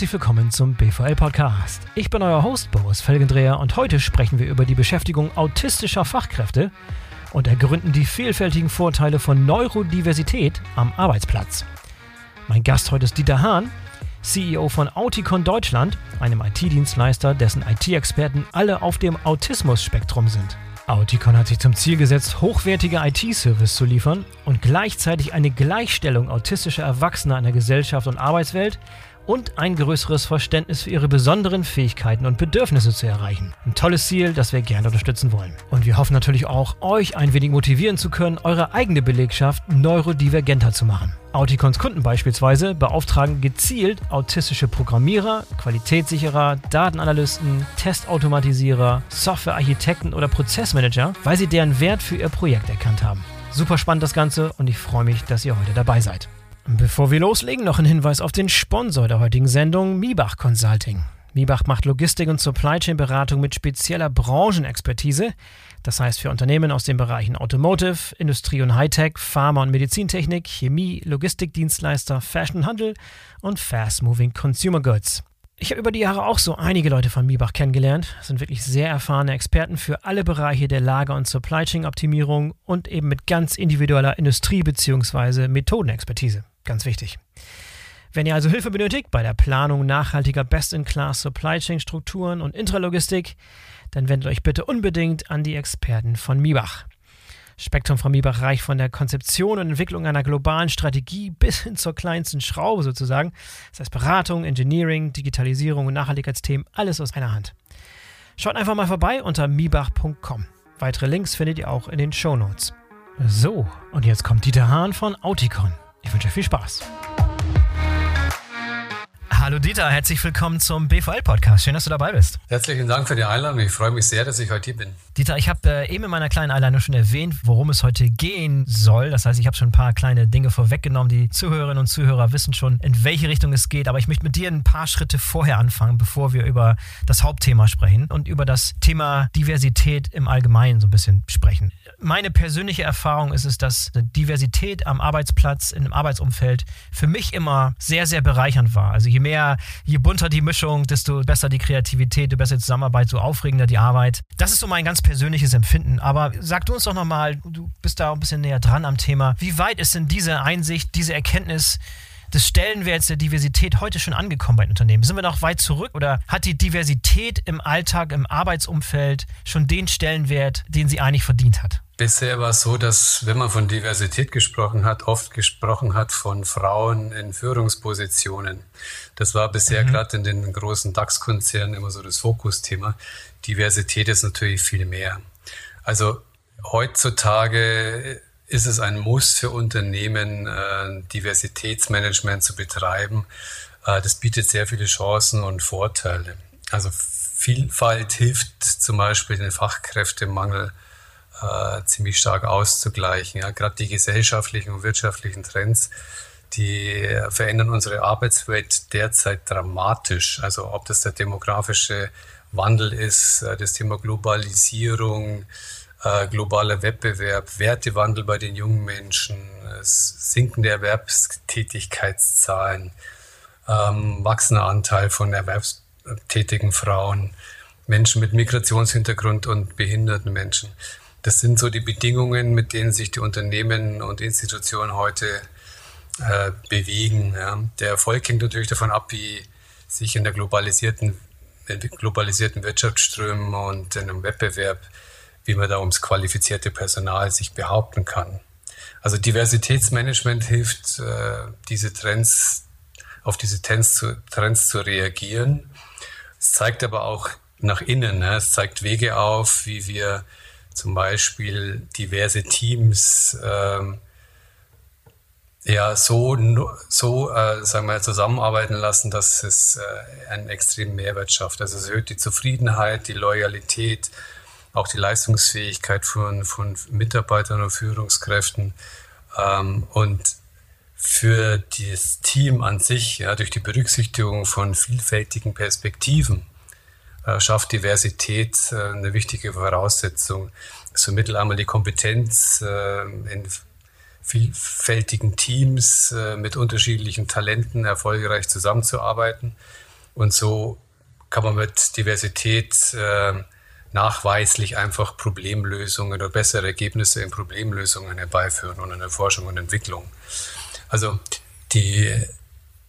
herzlich willkommen zum BVL Podcast. Ich bin euer Host Boris Felgendreher und heute sprechen wir über die Beschäftigung autistischer Fachkräfte und ergründen die vielfältigen Vorteile von Neurodiversität am Arbeitsplatz. Mein Gast heute ist Dieter Hahn, CEO von Auticon Deutschland, einem IT-Dienstleister, dessen IT-Experten alle auf dem Autismus-Spektrum sind. Auticon hat sich zum Ziel gesetzt, hochwertige IT-Service zu liefern und gleichzeitig eine Gleichstellung autistischer Erwachsener in der Gesellschaft und Arbeitswelt und ein größeres Verständnis für ihre besonderen Fähigkeiten und Bedürfnisse zu erreichen. Ein tolles Ziel, das wir gerne unterstützen wollen. Und wir hoffen natürlich auch, euch ein wenig motivieren zu können, eure eigene Belegschaft neurodivergenter zu machen. Auticons Kunden beispielsweise beauftragen gezielt autistische Programmierer, Qualitätssicherer, Datenanalysten, Testautomatisierer, Softwarearchitekten oder Prozessmanager, weil sie deren Wert für ihr Projekt erkannt haben. Super spannend das Ganze und ich freue mich, dass ihr heute dabei seid. Bevor wir loslegen, noch ein Hinweis auf den Sponsor der heutigen Sendung, Miebach Consulting. Miebach macht Logistik und Supply Chain Beratung mit spezieller Branchenexpertise. Das heißt für Unternehmen aus den Bereichen Automotive, Industrie und Hightech, Pharma und Medizintechnik, Chemie, Logistikdienstleister, Fashion Handel und Fast Moving Consumer Goods. Ich habe über die Jahre auch so einige Leute von Miebach kennengelernt. Das sind wirklich sehr erfahrene Experten für alle Bereiche der Lager- und Supply Chain Optimierung und eben mit ganz individueller Industrie- bzw. Methodenexpertise. Ganz wichtig. Wenn ihr also Hilfe benötigt bei der Planung nachhaltiger Best-in-Class Supply Chain Strukturen und Intralogistik, dann wendet euch bitte unbedingt an die Experten von Miebach. Spektrum von Miebach reicht von der Konzeption und Entwicklung einer globalen Strategie bis hin zur kleinsten Schraube sozusagen. Das heißt Beratung, Engineering, Digitalisierung und Nachhaltigkeitsthemen, alles aus einer Hand. Schaut einfach mal vorbei unter miebach.com. Weitere Links findet ihr auch in den Show Notes. So, und jetzt kommt Dieter Hahn von Auticon. Ich wünsche euch viel Spaß. Hallo Dieter, herzlich willkommen zum BVL-Podcast. Schön, dass du dabei bist. Herzlichen Dank für die Einladung. Ich freue mich sehr, dass ich heute hier bin. Dieter, ich habe äh, eben in meiner kleinen Einladung schon erwähnt, worum es heute gehen soll. Das heißt, ich habe schon ein paar kleine Dinge vorweggenommen. Die Zuhörerinnen und Zuhörer wissen schon, in welche Richtung es geht. Aber ich möchte mit dir ein paar Schritte vorher anfangen, bevor wir über das Hauptthema sprechen und über das Thema Diversität im Allgemeinen so ein bisschen sprechen. Meine persönliche Erfahrung ist es, dass Diversität am Arbeitsplatz, in einem Arbeitsumfeld für mich immer sehr, sehr bereichernd war. Also je mehr mehr, je bunter die Mischung, desto besser die Kreativität, desto besser die Zusammenarbeit, so aufregender die Arbeit. Das ist so mein ganz persönliches Empfinden. Aber sag du uns doch nochmal, du bist da ein bisschen näher dran am Thema. Wie weit ist denn diese Einsicht, diese Erkenntnis des Stellenwerts der Diversität heute schon angekommen bei den Unternehmen? Sind wir noch weit zurück oder hat die Diversität im Alltag, im Arbeitsumfeld schon den Stellenwert, den sie eigentlich verdient hat? Bisher war es so, dass wenn man von Diversität gesprochen hat, oft gesprochen hat von Frauen in Führungspositionen. Das war bisher mhm. gerade in den großen DAX-Konzernen immer so das Fokusthema. Diversität ist natürlich viel mehr. Also heutzutage ist es ein Muss für Unternehmen, äh, Diversitätsmanagement zu betreiben. Äh, das bietet sehr viele Chancen und Vorteile. Also Vielfalt hilft zum Beispiel den Fachkräftemangel äh, ziemlich stark auszugleichen. Ja, Gerade die gesellschaftlichen und wirtschaftlichen Trends, die verändern unsere Arbeitswelt derzeit dramatisch. Also ob das der demografische Wandel ist, äh, das Thema Globalisierung, äh, globaler Wettbewerb, Wertewandel bei den jungen Menschen, sinkende Erwerbstätigkeitszahlen, ähm, wachsender Anteil von erwerbstätigen Frauen, Menschen mit Migrationshintergrund und behinderten Menschen. Das sind so die Bedingungen, mit denen sich die Unternehmen und Institutionen heute äh, bewegen. Ja. Der Erfolg hängt natürlich davon ab, wie sich in der globalisierten, globalisierten Wirtschaftsströmen und in einem Wettbewerb, wie man da ums qualifizierte Personal sich behaupten kann. Also Diversitätsmanagement hilft, äh, diese Trends, auf diese Trends zu, Trends zu reagieren. Es zeigt aber auch nach innen. Ne? Es zeigt Wege auf, wie wir zum Beispiel diverse Teams ähm, ja so, so äh, sagen wir, zusammenarbeiten lassen, dass es äh, einen extremen Mehrwert schafft. Also es erhöht die Zufriedenheit, die Loyalität, auch die Leistungsfähigkeit von, von Mitarbeitern und Führungskräften. Ähm, und für das Team an sich, ja, durch die Berücksichtigung von vielfältigen Perspektiven, äh, schafft Diversität äh, eine wichtige Voraussetzung. Es vermittelt einmal die Kompetenz äh, in vielfältigen Teams mit unterschiedlichen Talenten erfolgreich zusammenzuarbeiten. Und so kann man mit Diversität äh, nachweislich einfach Problemlösungen oder bessere Ergebnisse in Problemlösungen herbeiführen und in der Forschung und Entwicklung. Also die,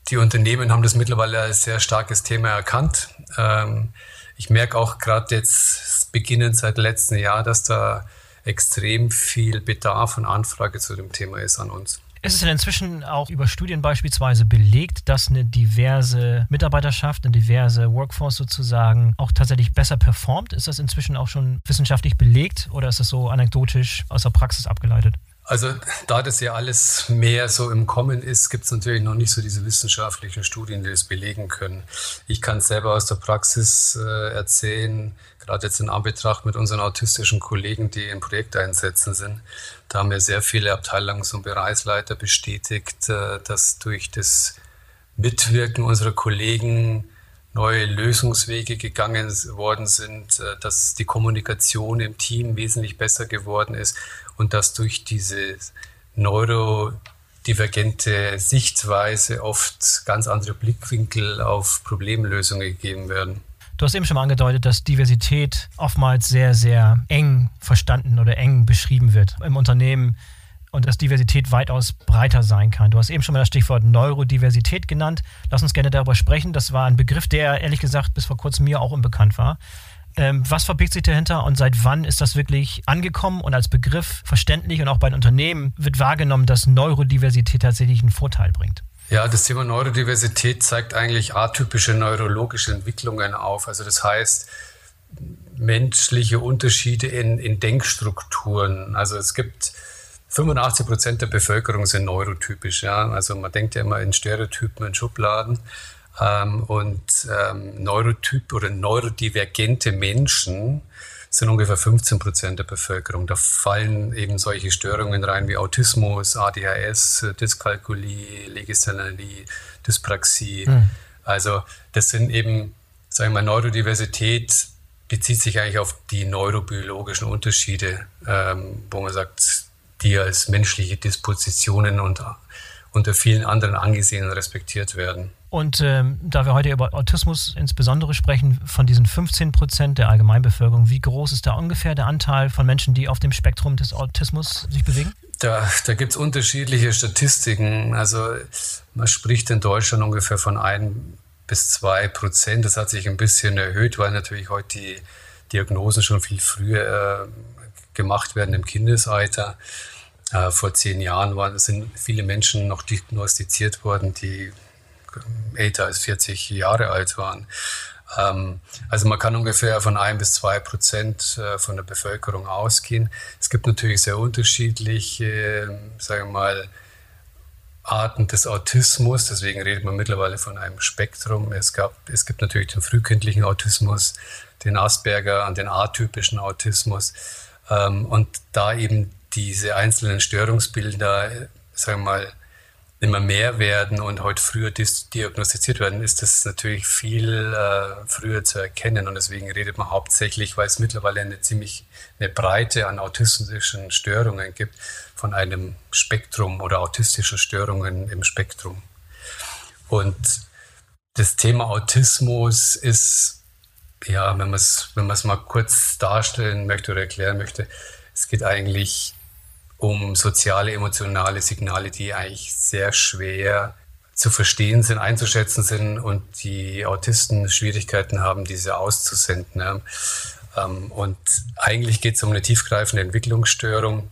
die Unternehmen haben das mittlerweile als sehr starkes Thema erkannt. Ähm, ich merke auch gerade jetzt beginnend seit letztem Jahr, dass da extrem viel Bedarf und Anfrage zu dem Thema ist an uns. Ist es denn inzwischen auch über Studien beispielsweise belegt, dass eine diverse Mitarbeiterschaft, eine diverse Workforce sozusagen auch tatsächlich besser performt? Ist das inzwischen auch schon wissenschaftlich belegt oder ist das so anekdotisch aus der Praxis abgeleitet? Also da das ja alles mehr so im Kommen ist, gibt es natürlich noch nicht so diese wissenschaftlichen Studien, die das belegen können. Ich kann selber aus der Praxis äh, erzählen, gerade jetzt in Anbetracht mit unseren autistischen Kollegen, die in Projekteinsätzen sind. Da haben wir sehr viele Abteilungs- und Bereichsleiter bestätigt, äh, dass durch das Mitwirken unserer Kollegen neue Lösungswege gegangen worden sind, äh, dass die Kommunikation im Team wesentlich besser geworden ist und dass durch diese neurodivergente Sichtweise oft ganz andere Blickwinkel auf Problemlösungen gegeben werden. Du hast eben schon mal angedeutet, dass Diversität oftmals sehr, sehr eng verstanden oder eng beschrieben wird im Unternehmen und dass Diversität weitaus breiter sein kann. Du hast eben schon mal das Stichwort Neurodiversität genannt. Lass uns gerne darüber sprechen. Das war ein Begriff, der ehrlich gesagt bis vor kurzem mir auch unbekannt war. Ähm, was verbirgt sich dahinter und seit wann ist das wirklich angekommen und als Begriff verständlich und auch bei den Unternehmen wird wahrgenommen, dass Neurodiversität tatsächlich einen Vorteil bringt? Ja, das Thema Neurodiversität zeigt eigentlich atypische neurologische Entwicklungen auf. Also das heißt, menschliche Unterschiede in, in Denkstrukturen. Also es gibt 85 Prozent der Bevölkerung sind neurotypisch. Ja? Also man denkt ja immer in Stereotypen, in Schubladen. Ähm, und ähm, Neurotyp oder neurodivergente Menschen sind ungefähr 15 Prozent der Bevölkerung. Da fallen eben solche Störungen rein wie Autismus, ADHS, Dyskalkulie, Legisthenie, Dyspraxie. Mhm. Also das sind eben, sagen wir mal, Neurodiversität bezieht sich eigentlich auf die neurobiologischen Unterschiede, ähm, wo man sagt, die als menschliche Dispositionen und unter vielen anderen angesehen und respektiert werden. Und ähm, da wir heute über Autismus insbesondere sprechen, von diesen 15 Prozent der Allgemeinbevölkerung, wie groß ist da ungefähr der Anteil von Menschen, die auf dem Spektrum des Autismus sich bewegen? Da, da gibt es unterschiedliche Statistiken. Also man spricht in Deutschland ungefähr von ein bis zwei Prozent. Das hat sich ein bisschen erhöht, weil natürlich heute die Diagnosen schon viel früher äh, gemacht werden im Kindesalter. Äh, vor zehn Jahren waren, sind viele Menschen noch diagnostiziert worden, die älter als 40 Jahre alt waren. Ähm, also man kann ungefähr von ein bis zwei Prozent äh, von der Bevölkerung ausgehen. Es gibt natürlich sehr unterschiedliche, sagen wir mal, Arten des Autismus. Deswegen redet man mittlerweile von einem Spektrum. Es, gab, es gibt natürlich den frühkindlichen Autismus, den Asperger den atypischen Autismus. Ähm, und da eben diese einzelnen Störungsbilder, sagen wir mal, immer mehr werden und heute früher diagnostiziert werden, ist das natürlich viel äh, früher zu erkennen. Und deswegen redet man hauptsächlich, weil es mittlerweile eine ziemlich eine Breite an autistischen Störungen gibt, von einem Spektrum oder autistischen Störungen im Spektrum. Und das Thema Autismus ist, ja, wenn man es wenn mal kurz darstellen möchte oder erklären möchte, es geht eigentlich um soziale, emotionale Signale, die eigentlich sehr schwer zu verstehen sind, einzuschätzen sind und die Autisten Schwierigkeiten haben, diese auszusenden. Ähm, und eigentlich geht es um eine tiefgreifende Entwicklungsstörung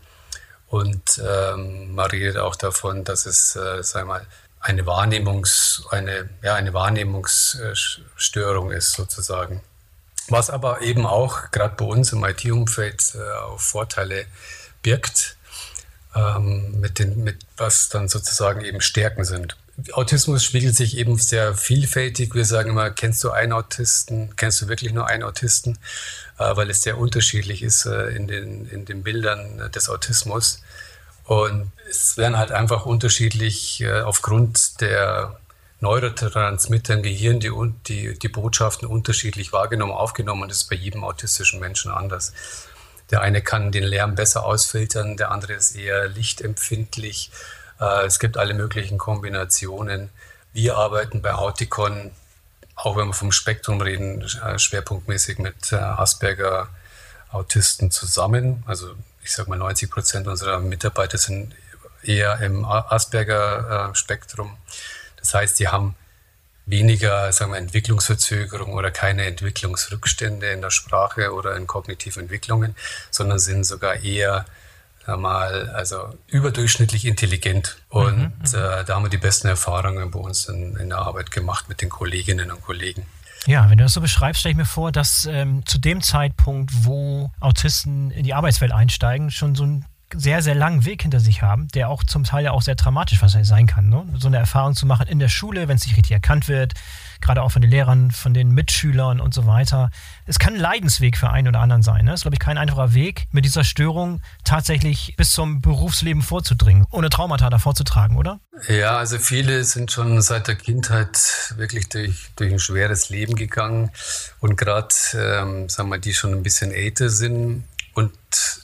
und ähm, man redet auch davon, dass es, äh, sagen mal, eine Wahrnehmungs, eine, ja, eine Wahrnehmungsstörung ist sozusagen. Was aber eben auch gerade bei uns im IT-Umfeld äh, auch Vorteile birgt, ähm, mit den, mit was dann sozusagen eben Stärken sind. Autismus spiegelt sich eben sehr vielfältig. Wir sagen immer, kennst du einen Autisten? Kennst du wirklich nur einen Autisten? Äh, weil es sehr unterschiedlich ist äh, in, den, in den Bildern des Autismus. Und es werden halt einfach unterschiedlich äh, aufgrund der Neurotransmitter im Gehirn die, die, die Botschaften unterschiedlich wahrgenommen, aufgenommen und das ist bei jedem autistischen Menschen anders. Der eine kann den Lärm besser ausfiltern, der andere ist eher lichtempfindlich. Äh, es gibt alle möglichen Kombinationen. Wir arbeiten bei Auticon auch wenn wir vom Spektrum reden, äh, schwerpunktmäßig mit äh, Asperger Autisten zusammen. Also ich sage mal 90 Prozent unserer Mitarbeiter sind eher im Asperger-Spektrum. Das heißt, die haben weniger sagen wir, Entwicklungsverzögerung oder keine Entwicklungsrückstände in der Sprache oder in kognitiven Entwicklungen, sondern sind sogar eher mal also überdurchschnittlich intelligent. Und mhm, mhm, äh, da haben wir die besten Erfahrungen bei uns in, in, der Arbeit gemacht mit den Kolleginnen und Kollegen. Ja, wenn du das so beschreibst, stelle ich mir vor, dass ähm, zu dem Zeitpunkt, wo Autisten in die Arbeitswelt einsteigen, schon so ein sehr, sehr langen Weg hinter sich haben, der auch zum Teil ja auch sehr dramatisch sein kann. Ne? So eine Erfahrung zu machen in der Schule, wenn es nicht richtig erkannt wird, gerade auch von den Lehrern, von den Mitschülern und so weiter. Es kann ein Leidensweg für einen oder anderen sein. Ne? Es ist, glaube ich, kein einfacher Weg, mit dieser Störung tatsächlich bis zum Berufsleben vorzudringen, ohne Traumata davor zu tragen, oder? Ja, also viele sind schon seit der Kindheit wirklich durch, durch ein schweres Leben gegangen und gerade, ähm, sagen wir, die schon ein bisschen älter sind, und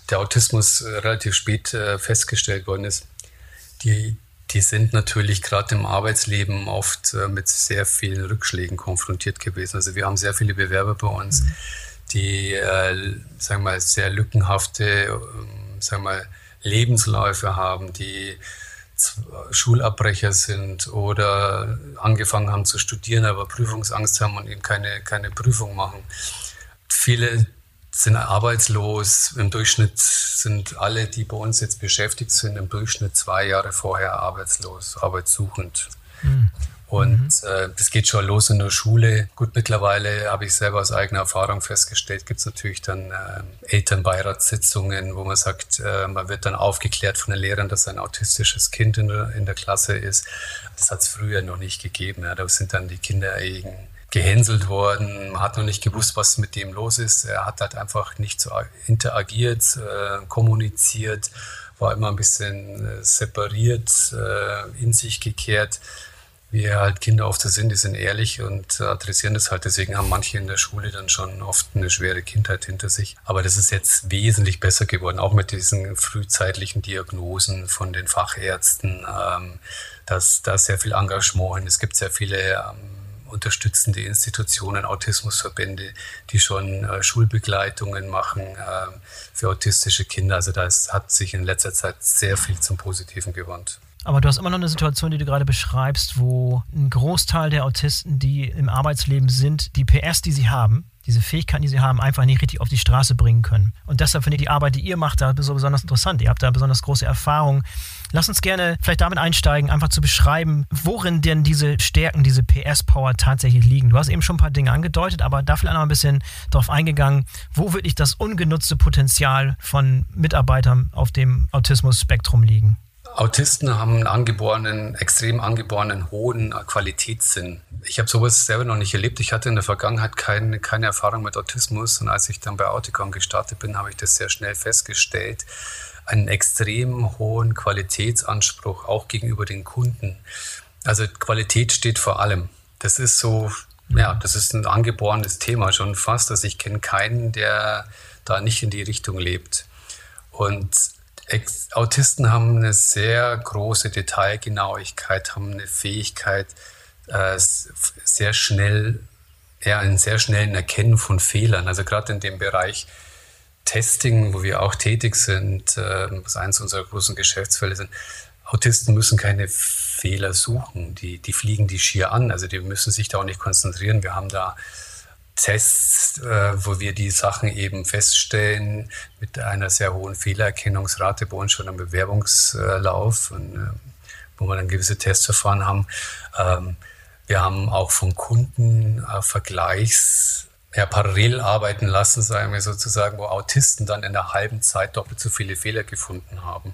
der Autismus äh, relativ spät äh, festgestellt worden ist, die, die sind natürlich gerade im Arbeitsleben oft äh, mit sehr vielen Rückschlägen konfrontiert gewesen. Also wir haben sehr viele Bewerber bei uns, die, äh, sagen wir mal, sehr lückenhafte, äh, sagen wir mal, Lebensläufe haben, die Schulabbrecher sind oder angefangen haben zu studieren, aber Prüfungsangst haben und eben keine, keine Prüfung machen. Viele sind arbeitslos. Im Durchschnitt sind alle, die bei uns jetzt beschäftigt sind, im Durchschnitt zwei Jahre vorher arbeitslos, arbeitssuchend. Mhm. Und mhm. äh, das geht schon los in der Schule. Gut, mittlerweile habe ich selber aus eigener Erfahrung festgestellt, gibt es natürlich dann äh, Elternbeiratssitzungen, wo man sagt, äh, man wird dann aufgeklärt von den Lehrern, dass ein autistisches Kind in der, in der Klasse ist. Das hat es früher noch nicht gegeben. Ja. Da sind dann die Kinder eben gehänselt worden. Hat noch nicht gewusst, was mit dem los ist. Er hat halt einfach nicht so interagiert, äh, kommuniziert, war immer ein bisschen äh, separiert, äh, in sich gekehrt. Wie halt Kinder oft so sind, die sind ehrlich und adressieren das halt. Deswegen haben manche in der Schule dann schon oft eine schwere Kindheit hinter sich. Aber das ist jetzt wesentlich besser geworden, auch mit diesen frühzeitlichen Diagnosen von den Fachärzten. Ähm, dass da sehr viel Engagement. Es gibt sehr viele ähm, unterstützende Institutionen, Autismusverbände, die schon äh, Schulbegleitungen machen äh, für autistische Kinder. Also da hat sich in letzter Zeit sehr viel zum Positiven gewandt. Aber du hast immer noch eine Situation, die du gerade beschreibst, wo ein Großteil der Autisten, die im Arbeitsleben sind, die PS, die sie haben, diese Fähigkeiten, die sie haben, einfach nicht richtig auf die Straße bringen können. Und deshalb finde ich die Arbeit, die ihr macht, da so besonders interessant. Ihr habt da besonders große Erfahrung. Lass uns gerne vielleicht damit einsteigen, einfach zu beschreiben, worin denn diese Stärken, diese PS-Power tatsächlich liegen. Du hast eben schon ein paar Dinge angedeutet, aber da vielleicht noch ein bisschen darauf eingegangen, wo wirklich das ungenutzte Potenzial von Mitarbeitern auf dem Autismus-Spektrum liegen. Autisten haben einen angeborenen, extrem angeborenen hohen Qualitätssinn. Ich habe sowas selber noch nicht erlebt. Ich hatte in der Vergangenheit keine, keine Erfahrung mit Autismus und als ich dann bei Auticom gestartet bin, habe ich das sehr schnell festgestellt. Einen extrem hohen Qualitätsanspruch auch gegenüber den Kunden. Also Qualität steht vor allem. Das ist so, ja, das ist ein angeborenes Thema schon fast. Also ich kenne keinen, der da nicht in die Richtung lebt. Und Autisten haben eine sehr große Detailgenauigkeit, haben eine Fähigkeit, äh, sehr schnell, ja, einen sehr schnellen Erkennen von Fehlern. Also gerade in dem Bereich Testing, wo wir auch tätig sind, äh, was eines unserer großen Geschäftsfälle sind. Autisten müssen keine Fehler suchen, die, die fliegen die schier an, also die müssen sich da auch nicht konzentrieren. Wir haben da Tests, äh, wo wir die Sachen eben feststellen mit einer sehr hohen Fehlererkennungsrate bei uns schon im Bewerbungslauf, und, äh, wo wir dann gewisse Testverfahren haben. Ähm, wir haben auch vom Kunden äh, Vergleichs ja, parallel arbeiten lassen, sagen wir sozusagen, wo Autisten dann in einer halben Zeit doppelt so viele Fehler gefunden haben.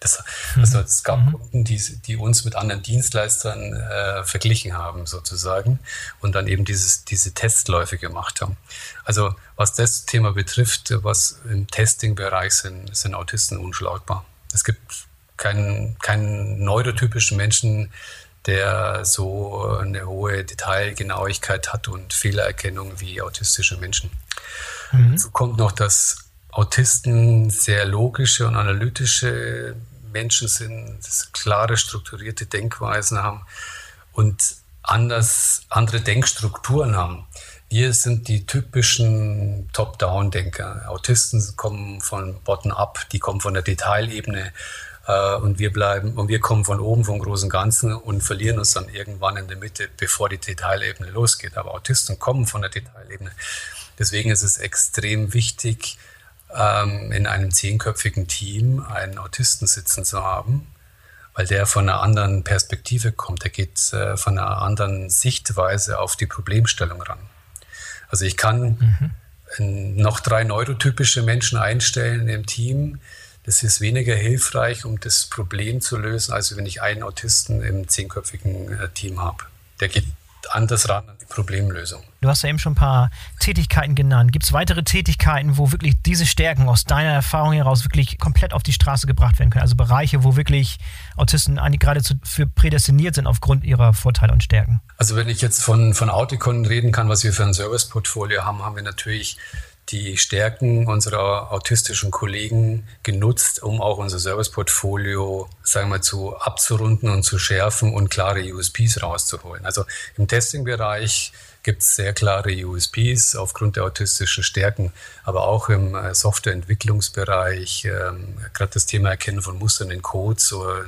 Das, also es gab mhm. Kunden, die, die uns mit anderen Dienstleistern äh, verglichen haben, sozusagen, und dann eben dieses, diese Testläufe gemacht haben. Also was das Thema betrifft, was im Testing-Bereich sind, sind Autisten unschlagbar. Es gibt keinen, keinen neurotypischen Menschen, der so eine hohe Detailgenauigkeit hat und Fehlererkennung wie autistische Menschen. Mhm. Dazu kommt noch, dass Autisten sehr logische und analytische Menschen sind, klare, strukturierte Denkweisen haben und anders, andere Denkstrukturen haben. Wir sind die typischen Top-Down-Denker. Autisten kommen von Bottom-up, die kommen von der Detailebene äh, und wir bleiben und wir kommen von oben vom großen Ganzen und verlieren uns dann irgendwann in der Mitte, bevor die Detailebene losgeht. Aber Autisten kommen von der Detailebene. Deswegen ist es extrem wichtig, ähm, in einem zehnköpfigen Team einen Autisten sitzen zu haben, weil der von einer anderen Perspektive kommt. Der geht äh, von einer anderen Sichtweise auf die Problemstellung ran. Also ich kann mhm. noch drei neurotypische Menschen einstellen im Team. Das ist weniger hilfreich, um das Problem zu lösen, als wenn ich einen Autisten im zehnköpfigen äh, Team habe. Der geht anders ran an die Problemlösung. Du hast ja eben schon ein paar Tätigkeiten genannt. Gibt es weitere Tätigkeiten, wo wirklich diese Stärken aus deiner Erfahrung heraus wirklich komplett auf die Straße gebracht werden können? Also Bereiche, wo wirklich Autisten eigentlich geradezu für prädestiniert sind aufgrund ihrer Vorteile und Stärken? Also wenn ich jetzt von, von Auticon reden kann, was wir für ein Serviceportfolio haben, haben wir natürlich die Stärken unserer autistischen Kollegen genutzt, um auch unser Serviceportfolio, sagen wir, zu abzurunden und zu schärfen und klare USPs rauszuholen. Also im Testing-Bereich gibt es sehr klare USPs aufgrund der autistischen Stärken, aber auch im äh, Softwareentwicklungsbereich, ähm, gerade das Thema Erkennen von Mustern in Codes oder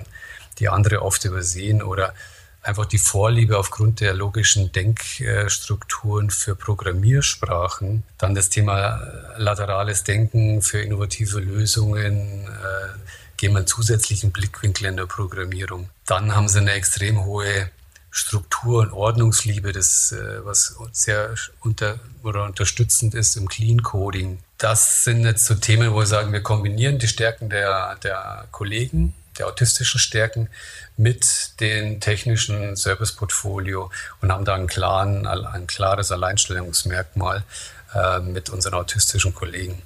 die andere oft übersehen oder einfach die Vorliebe aufgrund der logischen Denkstrukturen für Programmiersprachen. Dann das Thema äh, laterales Denken für innovative Lösungen. Äh, gehen wir einen zusätzlichen Blickwinkel in der Programmierung. Dann haben sie eine extrem hohe Struktur und Ordnungsliebe, das, äh, was sehr unter, oder unterstützend ist im Clean Coding. Das sind jetzt so Themen, wo wir sagen, wir kombinieren die Stärken der, der Kollegen der autistischen Stärken mit dem technischen Serviceportfolio und haben da einen klaren, ein klares Alleinstellungsmerkmal äh, mit unseren autistischen Kollegen.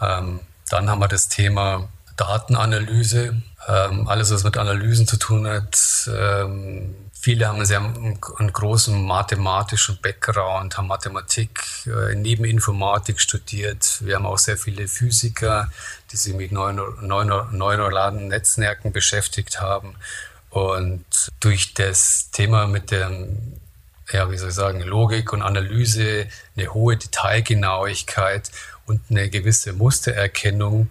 Ähm, dann haben wir das Thema Datenanalyse, ähm, alles was mit Analysen zu tun hat. Ähm, Viele haben sehr einen großen mathematischen Background, haben Mathematik äh, neben Informatik studiert. Wir haben auch sehr viele Physiker, die sich mit neuronalen Netzwerken beschäftigt haben. Und durch das Thema mit der, ja, wie soll ich sagen, Logik und Analyse, eine hohe Detailgenauigkeit und eine gewisse Mustererkennung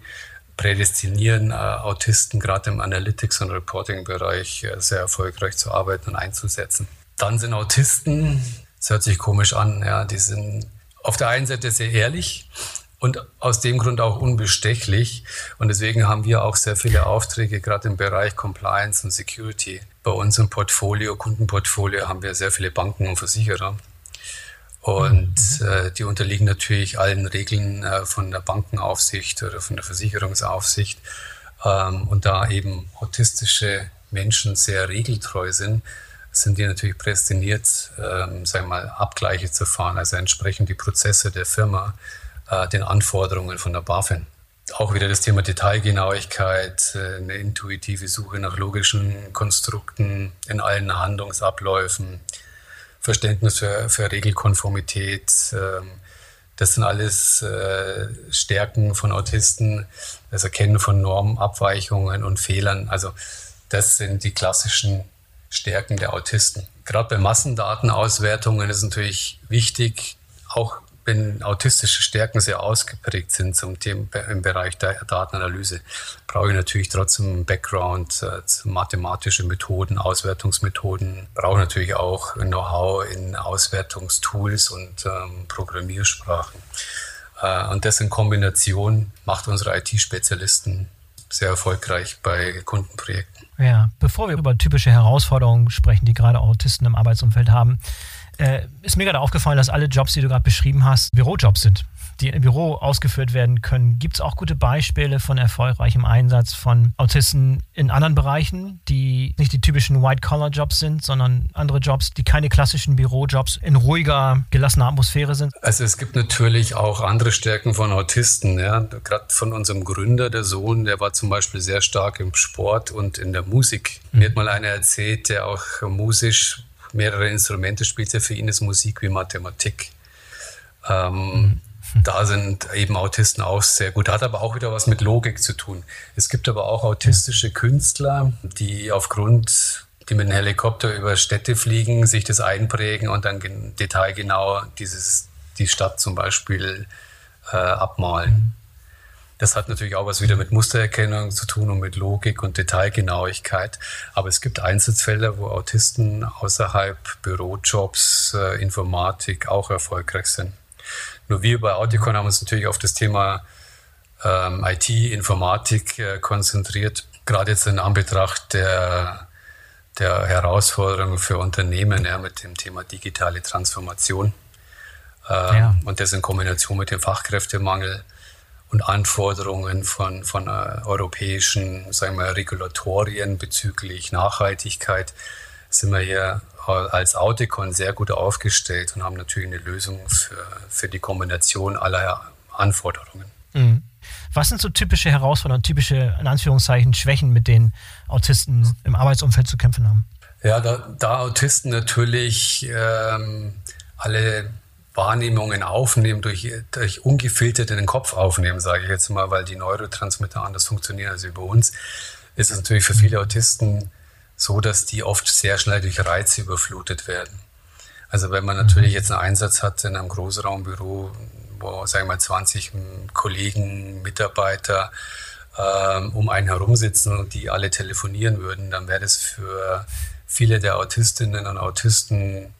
prädestinieren, äh, Autisten gerade im Analytics- und Reporting-Bereich äh, sehr erfolgreich zu arbeiten und einzusetzen. Dann sind Autisten, das hört sich komisch an, ja, die sind auf der einen Seite sehr ehrlich und aus dem Grund auch unbestechlich. Und deswegen haben wir auch sehr viele Aufträge, gerade im Bereich Compliance und Security. Bei uns im Portfolio, Kundenportfolio, haben wir sehr viele Banken und Versicherer. Und mhm. äh, die unterliegen natürlich allen Regeln äh, von der Bankenaufsicht oder von der Versicherungsaufsicht. Ähm, und da eben autistische Menschen sehr regeltreu sind, sind die natürlich prädestiniert, ähm, sagen wir mal, Abgleiche zu fahren, also entsprechend die Prozesse der Firma äh, den Anforderungen von der BaFin. Auch wieder das Thema Detailgenauigkeit, äh, eine intuitive Suche nach logischen Konstrukten in allen Handlungsabläufen, Verständnis für, für Regelkonformität. Ähm, das sind alles äh, Stärken von Autisten, das Erkennen von Normabweichungen und Fehlern. Also das sind die klassischen Stärken der Autisten. Gerade bei Massendatenauswertungen ist es natürlich wichtig, auch wenn autistische Stärken sehr ausgeprägt sind zum Thema im Bereich der Datenanalyse, brauche ich natürlich trotzdem einen Background, äh, mathematische Methoden, Auswertungsmethoden, brauche natürlich auch Know-how in Auswertungstools und ähm, Programmiersprachen. Äh, und das in Kombination macht unsere IT-Spezialisten sehr erfolgreich bei Kundenprojekten. Ja, bevor wir über typische Herausforderungen sprechen, die gerade Autisten im Arbeitsumfeld haben, äh, ist mir gerade aufgefallen, dass alle Jobs, die du gerade beschrieben hast, Bürojobs sind, die im Büro ausgeführt werden können. Gibt es auch gute Beispiele von erfolgreichem Einsatz von Autisten in anderen Bereichen, die nicht die typischen White-Collar-Jobs sind, sondern andere Jobs, die keine klassischen Bürojobs in ruhiger, gelassener Atmosphäre sind? Also es gibt natürlich auch andere Stärken von Autisten. Ja. Gerade von unserem Gründer, der Sohn, der war zum Beispiel sehr stark im Sport und in der Musik. Mhm. Mir hat mal einer erzählt, der auch musisch mehrere Instrumente spielt ja für ihn ist Musik wie Mathematik. Ähm, mhm. Da sind eben Autisten auch sehr gut. Hat aber auch wieder was mit Logik zu tun. Es gibt aber auch autistische Künstler, die aufgrund die mit einem Helikopter über Städte fliegen, sich das einprägen und dann detailgenau dieses, die Stadt zum Beispiel äh, abmalen. Das hat natürlich auch was wieder mit Mustererkennung zu tun und mit Logik und Detailgenauigkeit. Aber es gibt Einsatzfelder, wo Autisten außerhalb Bürojobs, äh, Informatik auch erfolgreich sind. Nur wir bei Auticon haben uns natürlich auf das Thema ähm, IT, Informatik äh, konzentriert, gerade jetzt in Anbetracht der, der Herausforderungen für Unternehmen ja, mit dem Thema digitale Transformation. Ähm, ja. Und das in Kombination mit dem Fachkräftemangel und Anforderungen von, von äh, europäischen sagen wir, Regulatorien bezüglich Nachhaltigkeit sind wir hier als Auticon sehr gut aufgestellt und haben natürlich eine Lösung für, für die Kombination aller Anforderungen. Mhm. Was sind so typische Herausforderungen, typische, in Anführungszeichen, Schwächen, mit denen Autisten im Arbeitsumfeld zu kämpfen haben? Ja, da, da Autisten natürlich ähm, alle Wahrnehmungen aufnehmen, durch, durch ungefiltert in den Kopf aufnehmen, sage ich jetzt mal, weil die Neurotransmitter anders funktionieren als über uns, ist es natürlich für viele Autisten so, dass die oft sehr schnell durch Reize überflutet werden. Also wenn man natürlich jetzt einen Einsatz hat in einem Großraumbüro, wo, sagen wir mal, 20 Kollegen, Mitarbeiter ähm, um einen herum sitzen und die alle telefonieren würden, dann wäre das für viele der Autistinnen und Autisten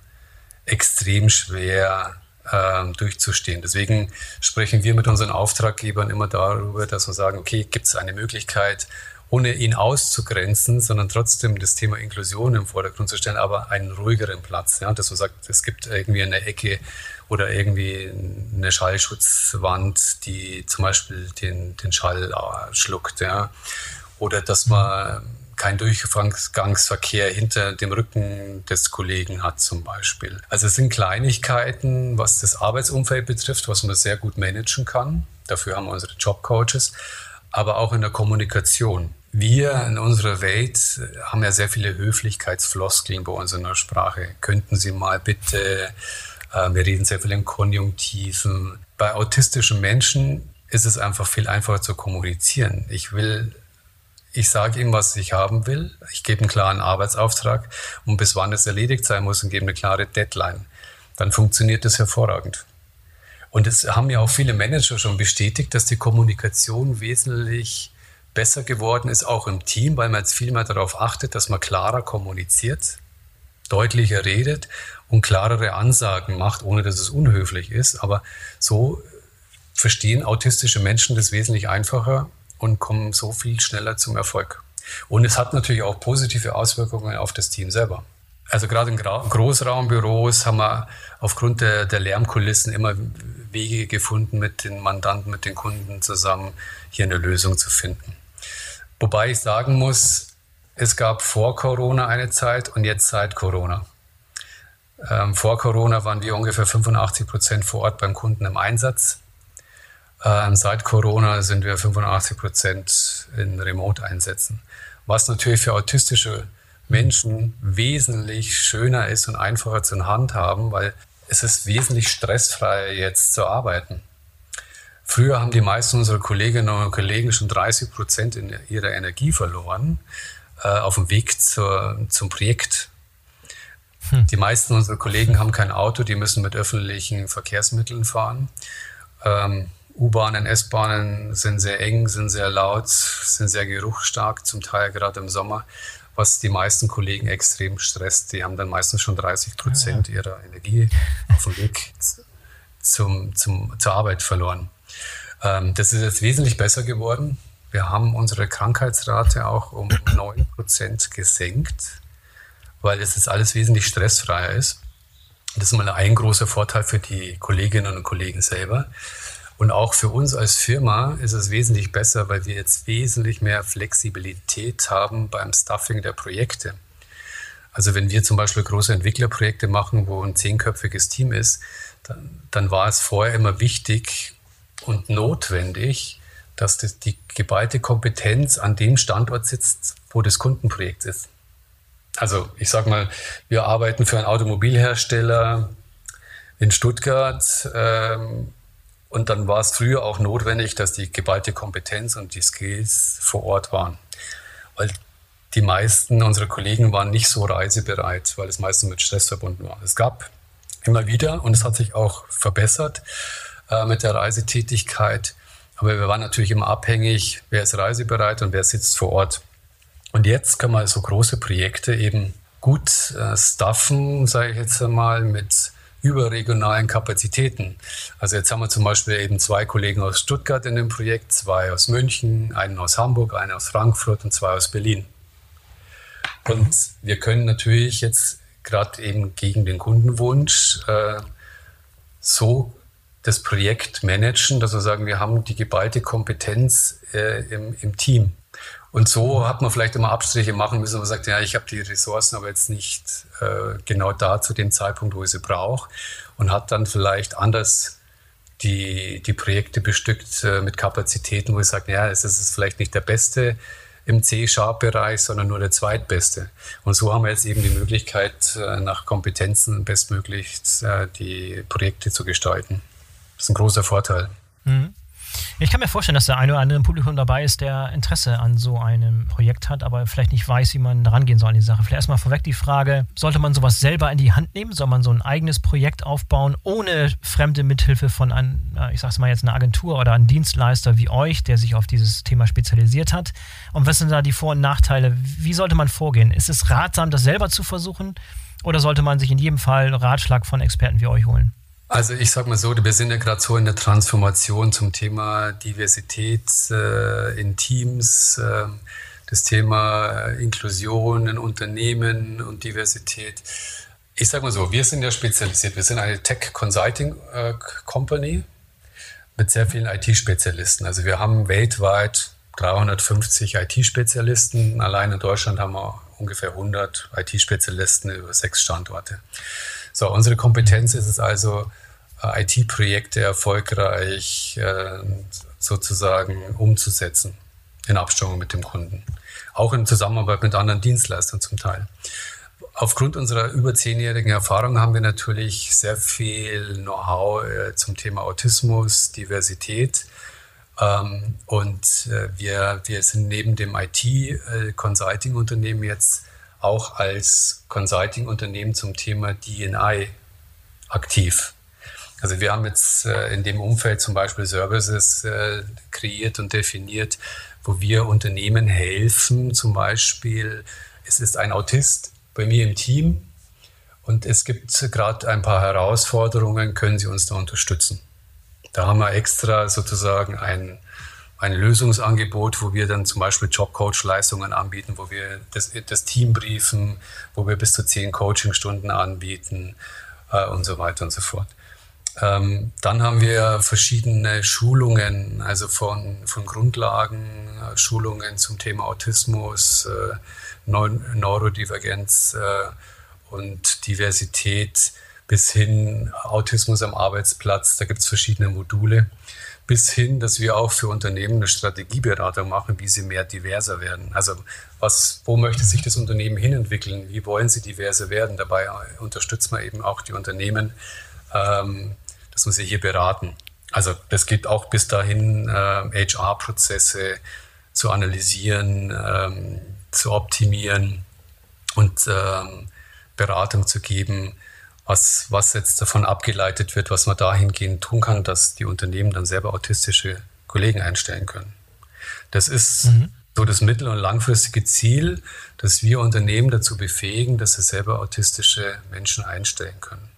extrem schwer, ähm, durchzustehen. Deswegen sprechen wir mit unseren Auftraggebern immer darüber, dass wir sagen, okay, gibt es eine Möglichkeit, ohne ihn auszugrenzen, sondern trotzdem das Thema Inklusion im Vordergrund zu stellen, aber einen ruhigeren Platz. Ja, dass man sagt, es gibt irgendwie eine Ecke oder irgendwie eine Schallschutzwand, die zum Beispiel den, den Schall äh, schluckt. Ja. Oder dass man kein Durchgangsverkehr hinter dem Rücken des Kollegen hat zum Beispiel. Also es sind Kleinigkeiten, was das Arbeitsumfeld betrifft, was man sehr gut managen kann. Dafür haben wir unsere Jobcoaches, aber auch in der Kommunikation. Wir in unserer Welt haben ja sehr viele Höflichkeitsfloskeln bei uns in der Sprache. Könnten Sie mal bitte, äh, wir reden sehr viel in Konjunktiven. Bei autistischen Menschen ist es einfach viel einfacher zu kommunizieren. Ich will ich sage ihm, was ich haben will. Ich gebe einen klaren Arbeitsauftrag und bis wann es erledigt sein muss und gebe eine klare Deadline. Dann funktioniert das hervorragend. Und es haben ja auch viele Manager schon bestätigt, dass die Kommunikation wesentlich besser geworden ist, auch im Team, weil man jetzt viel mehr darauf achtet, dass man klarer kommuniziert, deutlicher redet und klarere Ansagen macht, ohne dass es unhöflich ist. Aber so verstehen autistische Menschen das wesentlich einfacher und kommen so viel schneller zum Erfolg. Und es hat natürlich auch positive Auswirkungen auf das Team selber. Also gerade in Großraumbüros haben wir aufgrund der, der, Lärmkulissen immer Wege gefunden, mit den Mandanten, mit den Kunden zusammen hier eine Lösung zu finden. Wobei ich sagen muss, es gab vor Corona eine Zeit und jetzt seit Corona. Ähm, vor Corona waren wir ungefähr 85 Prozent vor Ort beim Kunden im Einsatz. Ähm, seit Corona sind wir 85 Prozent in Remote-Einsätzen, was natürlich für autistische Menschen wesentlich schöner ist und einfacher zu handhaben, weil es ist wesentlich stressfreier jetzt zu arbeiten. Früher haben die meisten unserer Kolleginnen und Kollegen schon 30 Prozent in ihrer Energie verloren äh, auf dem Weg zur, zum Projekt. Hm. Die meisten unserer Kollegen haben kein Auto, die müssen mit öffentlichen Verkehrsmitteln fahren. Ähm, U-Bahnen, S-Bahnen sind sehr eng, sind sehr laut, sind sehr geruchsstark, zum Teil gerade im Sommer, was die meisten Kollegen extrem stresst. Die haben dann meistens schon 30 Prozent ja, ja. ihrer Energie auf dem Weg zum, zum, zur Arbeit verloren. Ähm, das ist jetzt wesentlich besser geworden. Wir haben unsere Krankheitsrate auch um 9 Prozent gesenkt, weil es jetzt alles wesentlich stressfreier ist. Das ist mal ein großer Vorteil für die Kolleginnen und Kollegen selber. Und auch für uns als Firma ist es wesentlich besser, weil wir jetzt wesentlich mehr Flexibilität haben beim Stuffing der Projekte. Also wenn wir zum Beispiel große Entwicklerprojekte machen, wo ein zehnköpfiges Team ist, dann, dann war es vorher immer wichtig und notwendig, dass das, die geballte Kompetenz an dem Standort sitzt, wo das Kundenprojekt ist. Also ich sage mal, wir arbeiten für einen Automobilhersteller in Stuttgart. Ähm, und dann war es früher auch notwendig, dass die geballte Kompetenz und die Skills vor Ort waren. Weil die meisten unserer Kollegen waren nicht so reisebereit, weil es meistens mit Stress verbunden war. Es gab immer wieder und es hat sich auch verbessert äh, mit der Reisetätigkeit. Aber wir waren natürlich immer abhängig, wer ist reisebereit und wer sitzt vor Ort. Und jetzt kann man so große Projekte eben gut äh, staffen, sage ich jetzt einmal, mit überregionalen Kapazitäten. Also jetzt haben wir zum Beispiel eben zwei Kollegen aus Stuttgart in dem Projekt, zwei aus München, einen aus Hamburg, einen aus Frankfurt und zwei aus Berlin. Und wir können natürlich jetzt gerade eben gegen den Kundenwunsch äh, so das Projekt managen, dass wir sagen, wir haben die geballte Kompetenz äh, im, im Team. Und so hat man vielleicht immer Abstriche machen müssen, wo man sagt, ja, ich habe die Ressourcen aber jetzt nicht äh, genau da zu dem Zeitpunkt, wo ich sie brauche. Und hat dann vielleicht anders die, die Projekte bestückt äh, mit Kapazitäten, wo ich sage, ja, es ist vielleicht nicht der beste im C-Sharp-Bereich, sondern nur der zweitbeste. Und so haben wir jetzt eben die Möglichkeit, äh, nach Kompetenzen bestmöglich äh, die Projekte zu gestalten. Das ist ein großer Vorteil. Mhm. Ich kann mir vorstellen, dass der eine oder andere im Publikum dabei ist, der Interesse an so einem Projekt hat, aber vielleicht nicht weiß, wie man rangehen soll an die Sache. Vielleicht erstmal vorweg die Frage, sollte man sowas selber in die Hand nehmen? Soll man so ein eigenes Projekt aufbauen, ohne fremde Mithilfe von, ein, ich sag's mal jetzt, einer Agentur oder einem Dienstleister wie euch, der sich auf dieses Thema spezialisiert hat? Und was sind da die Vor- und Nachteile? Wie sollte man vorgehen? Ist es ratsam, das selber zu versuchen? Oder sollte man sich in jedem Fall Ratschlag von Experten wie euch holen? Also ich sage mal so, wir sind ja gerade so in der Transformation zum Thema Diversität äh, in Teams, äh, das Thema Inklusion in Unternehmen und Diversität. Ich sage mal so, wir sind ja spezialisiert. Wir sind eine Tech Consulting äh, Company mit sehr vielen IT-Spezialisten. Also wir haben weltweit 350 IT-Spezialisten. Allein in Deutschland haben wir ungefähr 100 IT-Spezialisten über sechs Standorte. So, unsere Kompetenz ist es also, äh, IT-Projekte erfolgreich äh, sozusagen umzusetzen in Abstimmung mit dem Kunden. Auch in Zusammenarbeit mit anderen Dienstleistern zum Teil. Aufgrund unserer über zehnjährigen Erfahrung haben wir natürlich sehr viel Know-how äh, zum Thema Autismus, Diversität. Ähm, und wir, wir sind neben dem IT-Consulting-Unternehmen jetzt auch als Consulting-Unternehmen zum Thema DNI aktiv. Also wir haben jetzt äh, in dem Umfeld zum Beispiel Services äh, kreiert und definiert, wo wir Unternehmen helfen. Zum Beispiel, es ist ein Autist bei mir im Team und es gibt gerade ein paar Herausforderungen, können Sie uns da unterstützen? Da haben wir extra sozusagen ein ein Lösungsangebot, wo wir dann zum Beispiel Jobcoach-Leistungen anbieten, wo wir das, das, Team briefen, wo wir bis zu zehn Coachingstunden anbieten äh, und so weiter und so fort. Ähm, dann haben wir verschiedene Schulungen, also von, von Grundlagen, äh, Schulungen zum Thema Autismus, äh, Neu Neurodivergenz äh, und Diversität bis hin Autismus am Arbeitsplatz. Da gibt es verschiedene Module bis hin, dass wir auch für Unternehmen eine Strategieberatung machen, wie sie mehr diverser werden. Also was, wo möchte sich das Unternehmen hinentwickeln? Wie wollen sie diverser werden? Dabei unterstützt man eben auch die Unternehmen, ähm, dass man sie hier beraten. Also das geht auch bis dahin, äh, HR-Prozesse zu analysieren, ähm, zu optimieren und ähm, Beratung zu geben was, was jetzt davon abgeleitet wird, was man dahingehend tun kann, dass die Unternehmen dann selber autistische Kollegen einstellen können. Das ist mhm. so das mittel- und langfristige Ziel, dass wir Unternehmen dazu befähigen, dass sie selber autistische Menschen einstellen können.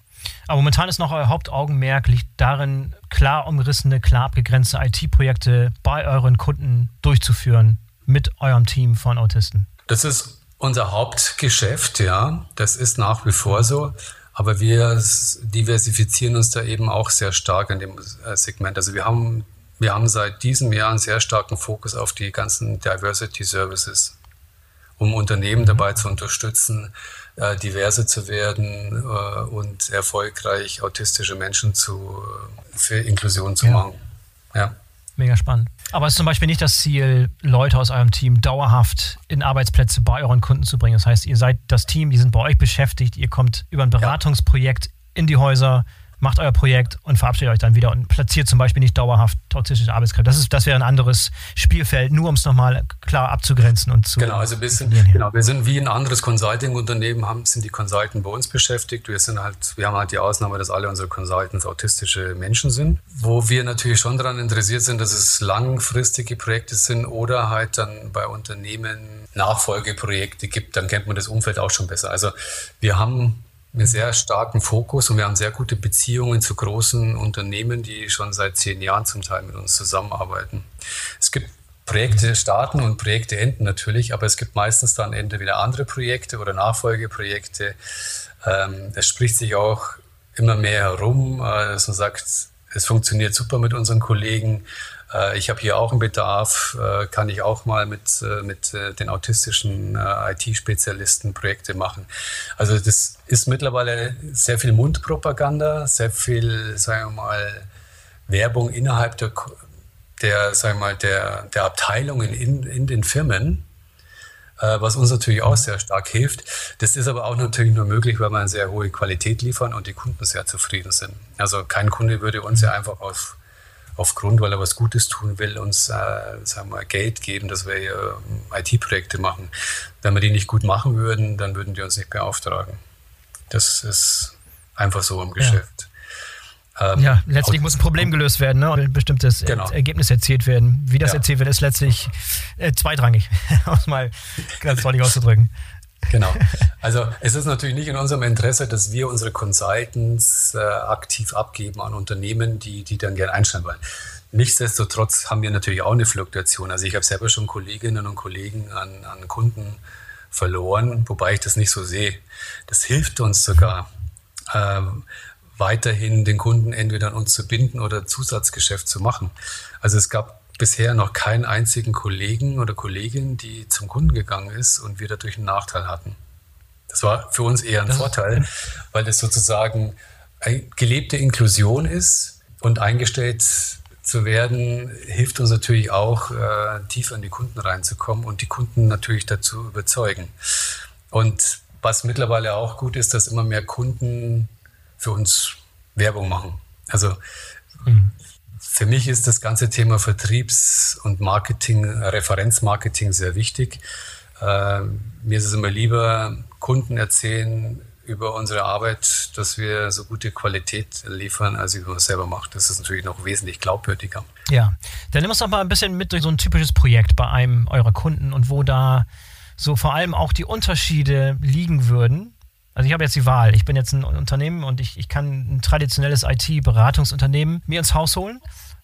Aber momentan ist noch euer Hauptaugenmerk liegt darin, klar umrissene, klar abgegrenzte IT-Projekte bei euren Kunden durchzuführen mit eurem Team von Autisten. Das ist unser Hauptgeschäft, ja. Das ist nach wie vor so. Aber wir diversifizieren uns da eben auch sehr stark in dem äh, Segment. Also wir haben, wir haben seit diesem Jahr einen sehr starken Fokus auf die ganzen Diversity Services, um Unternehmen dabei zu unterstützen, äh, diverse zu werden äh, und erfolgreich autistische Menschen zu, für Inklusion zu ja. machen. Ja. Mega spannend. Aber es ist zum Beispiel nicht das Ziel, Leute aus eurem Team dauerhaft in Arbeitsplätze bei euren Kunden zu bringen. Das heißt, ihr seid das Team, die sind bei euch beschäftigt, ihr kommt über ein Beratungsprojekt in die Häuser, macht euer Projekt und verabschiedet euch dann wieder und platziert zum Beispiel nicht dauerhaft toxische Arbeitskräfte. Das, ist, das wäre ein anderes Spielfeld, nur um es nochmal klar abzugrenzen und zu. Genau, also wir sind, genau, wir sind wie ein anderes Consulting-Unternehmen, haben, sind die Consultants bei uns beschäftigt. Wir sind halt, wir haben halt die Ausnahme, dass alle unsere Consultants autistische Menschen sind, wo wir natürlich schon daran interessiert sind, dass es langfristige Projekte sind oder halt dann bei Unternehmen Nachfolgeprojekte gibt, dann kennt man das Umfeld auch schon besser. Also wir haben einen sehr starken Fokus und wir haben sehr gute Beziehungen zu großen Unternehmen, die schon seit zehn Jahren zum Teil mit uns zusammenarbeiten. Es gibt Projekte starten und Projekte enden natürlich, aber es gibt meistens dann entweder andere Projekte oder Nachfolgeprojekte. Ähm, es spricht sich auch immer mehr herum, äh, dass man sagt, es funktioniert super mit unseren Kollegen. Äh, ich habe hier auch einen Bedarf, äh, kann ich auch mal mit, äh, mit den autistischen IT-Spezialisten Projekte machen. Also das ist mittlerweile sehr viel Mundpropaganda, sehr viel, sagen wir mal, Werbung innerhalb der, der, sagen wir mal, der, der Abteilungen in, in den Firmen was uns natürlich auch sehr stark hilft. Das ist aber auch natürlich nur möglich, weil wir eine sehr hohe Qualität liefern und die Kunden sehr zufrieden sind. Also kein Kunde würde uns ja einfach auf aufgrund, weil er was Gutes tun will, uns äh, sagen wir, Geld geben, dass wir äh, IT-Projekte machen. Wenn wir die nicht gut machen würden, dann würden die uns nicht beauftragen. Das ist einfach so im Geschäft. Ja. Ähm, ja, letztlich muss ein Problem gelöst werden ne? und ein bestimmtes genau. Ergebnis erzielt werden. Wie das ja. erzielt wird, ist letztlich äh, zweitrangig, um es mal ganz deutlich auszudrücken. Genau. Also es ist natürlich nicht in unserem Interesse, dass wir unsere Consultants äh, aktiv abgeben an Unternehmen, die, die dann gerne einstellen wollen. Nichtsdestotrotz haben wir natürlich auch eine Fluktuation. Also ich habe selber schon Kolleginnen und Kollegen an, an Kunden verloren, wobei ich das nicht so sehe. Das hilft uns sogar, äh, weiterhin den Kunden entweder an uns zu binden oder Zusatzgeschäft zu machen. Also es gab bisher noch keinen einzigen Kollegen oder Kollegin, die zum Kunden gegangen ist und wir dadurch einen Nachteil hatten. Das war für uns eher ein das Vorteil, weil das sozusagen eine gelebte Inklusion ist und eingestellt zu werden, hilft uns natürlich auch, äh, tiefer in die Kunden reinzukommen und die Kunden natürlich dazu überzeugen. Und was mittlerweile auch gut ist, dass immer mehr Kunden für uns Werbung machen. Also mhm. Für mich ist das ganze Thema Vertriebs- und Marketing, Referenzmarketing sehr wichtig. Äh, mir ist es immer lieber, Kunden erzählen über unsere Arbeit, dass wir so gute Qualität liefern, als ich es selber mache. Das ist natürlich noch wesentlich glaubwürdiger. Ja, dann nimm uns doch mal ein bisschen mit durch so ein typisches Projekt bei einem eurer Kunden und wo da so vor allem auch die Unterschiede liegen würden. Also ich habe jetzt die Wahl. Ich bin jetzt ein Unternehmen und ich, ich kann ein traditionelles IT-Beratungsunternehmen mir ins Haus holen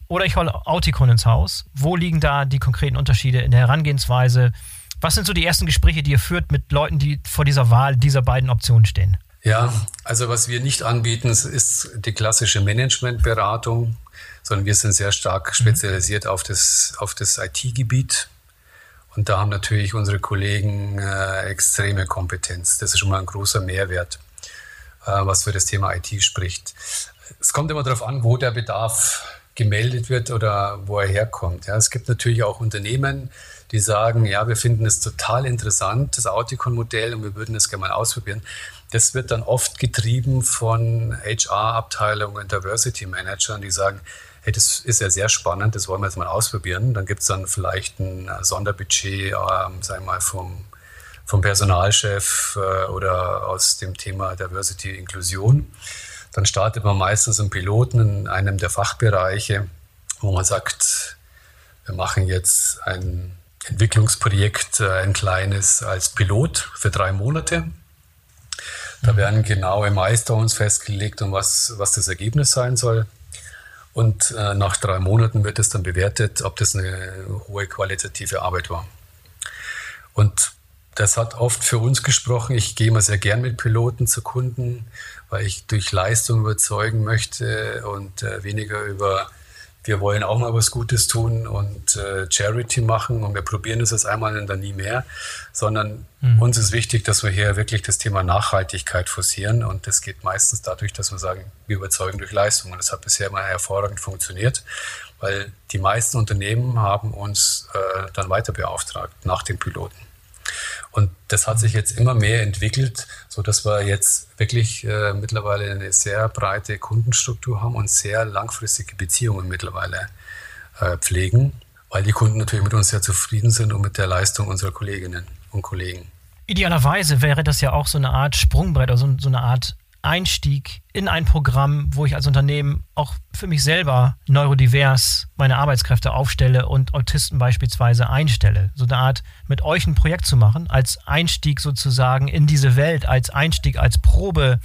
oder ich hole Auticon ins Haus. Wo liegen da die konkreten Unterschiede in der Herangehensweise? Was sind so die ersten Gespräche, die ihr führt mit Leuten, die vor dieser Wahl dieser beiden Optionen stehen? Ja, also was wir nicht anbieten, ist die klassische Managementberatung, sondern wir sind sehr stark mhm. spezialisiert auf das, auf das IT-Gebiet. Und da haben natürlich unsere Kollegen äh, extreme Kompetenz. Das ist schon mal ein großer Mehrwert, äh, was für das Thema IT spricht. Es kommt immer darauf an, wo der Bedarf gemeldet wird oder wo er herkommt. Ja, es gibt natürlich auch Unternehmen, die sagen, ja, wir finden es total interessant, das Auticon-Modell, und wir würden es gerne mal ausprobieren. Das wird dann oft getrieben von HR-Abteilungen, Diversity-Managern, die sagen, hey, das ist ja sehr spannend, das wollen wir jetzt mal ausprobieren. Dann gibt es dann vielleicht ein Sonderbudget, ähm, sagen wir mal, vom, vom Personalchef äh, oder aus dem Thema Diversity-Inklusion. Dann startet man meistens einen Piloten in einem der Fachbereiche, wo man sagt, wir machen jetzt ein Entwicklungsprojekt, äh, ein kleines als Pilot für drei Monate. Da mhm. werden genaue Milestones festgelegt und was, was das Ergebnis sein soll. Und äh, nach drei Monaten wird es dann bewertet, ob das eine hohe qualitative Arbeit war. Und das hat oft für uns gesprochen. Ich gehe immer sehr gern mit Piloten zu Kunden, weil ich durch Leistung überzeugen möchte und äh, weniger über, wir wollen auch mal was Gutes tun und äh, Charity machen und wir probieren es jetzt einmal und dann nie mehr, sondern mhm. uns ist wichtig, dass wir hier wirklich das Thema Nachhaltigkeit forcieren und das geht meistens dadurch, dass wir sagen, wir überzeugen durch Leistung und das hat bisher mal hervorragend funktioniert, weil die meisten Unternehmen haben uns äh, dann weiter beauftragt nach den Piloten. Und das hat sich jetzt immer mehr entwickelt, so dass wir jetzt wirklich äh, mittlerweile eine sehr breite Kundenstruktur haben und sehr langfristige Beziehungen mittlerweile äh, pflegen, weil die Kunden natürlich mit uns sehr zufrieden sind und mit der Leistung unserer Kolleginnen und Kollegen. Idealerweise wäre das ja auch so eine Art Sprungbrett, also so eine Art Einstieg in ein Programm, wo ich als Unternehmen auch für mich selber neurodivers meine Arbeitskräfte aufstelle und Autisten beispielsweise einstelle. So eine Art mit euch ein Projekt zu machen, als Einstieg sozusagen in diese Welt, als Einstieg, als Probe,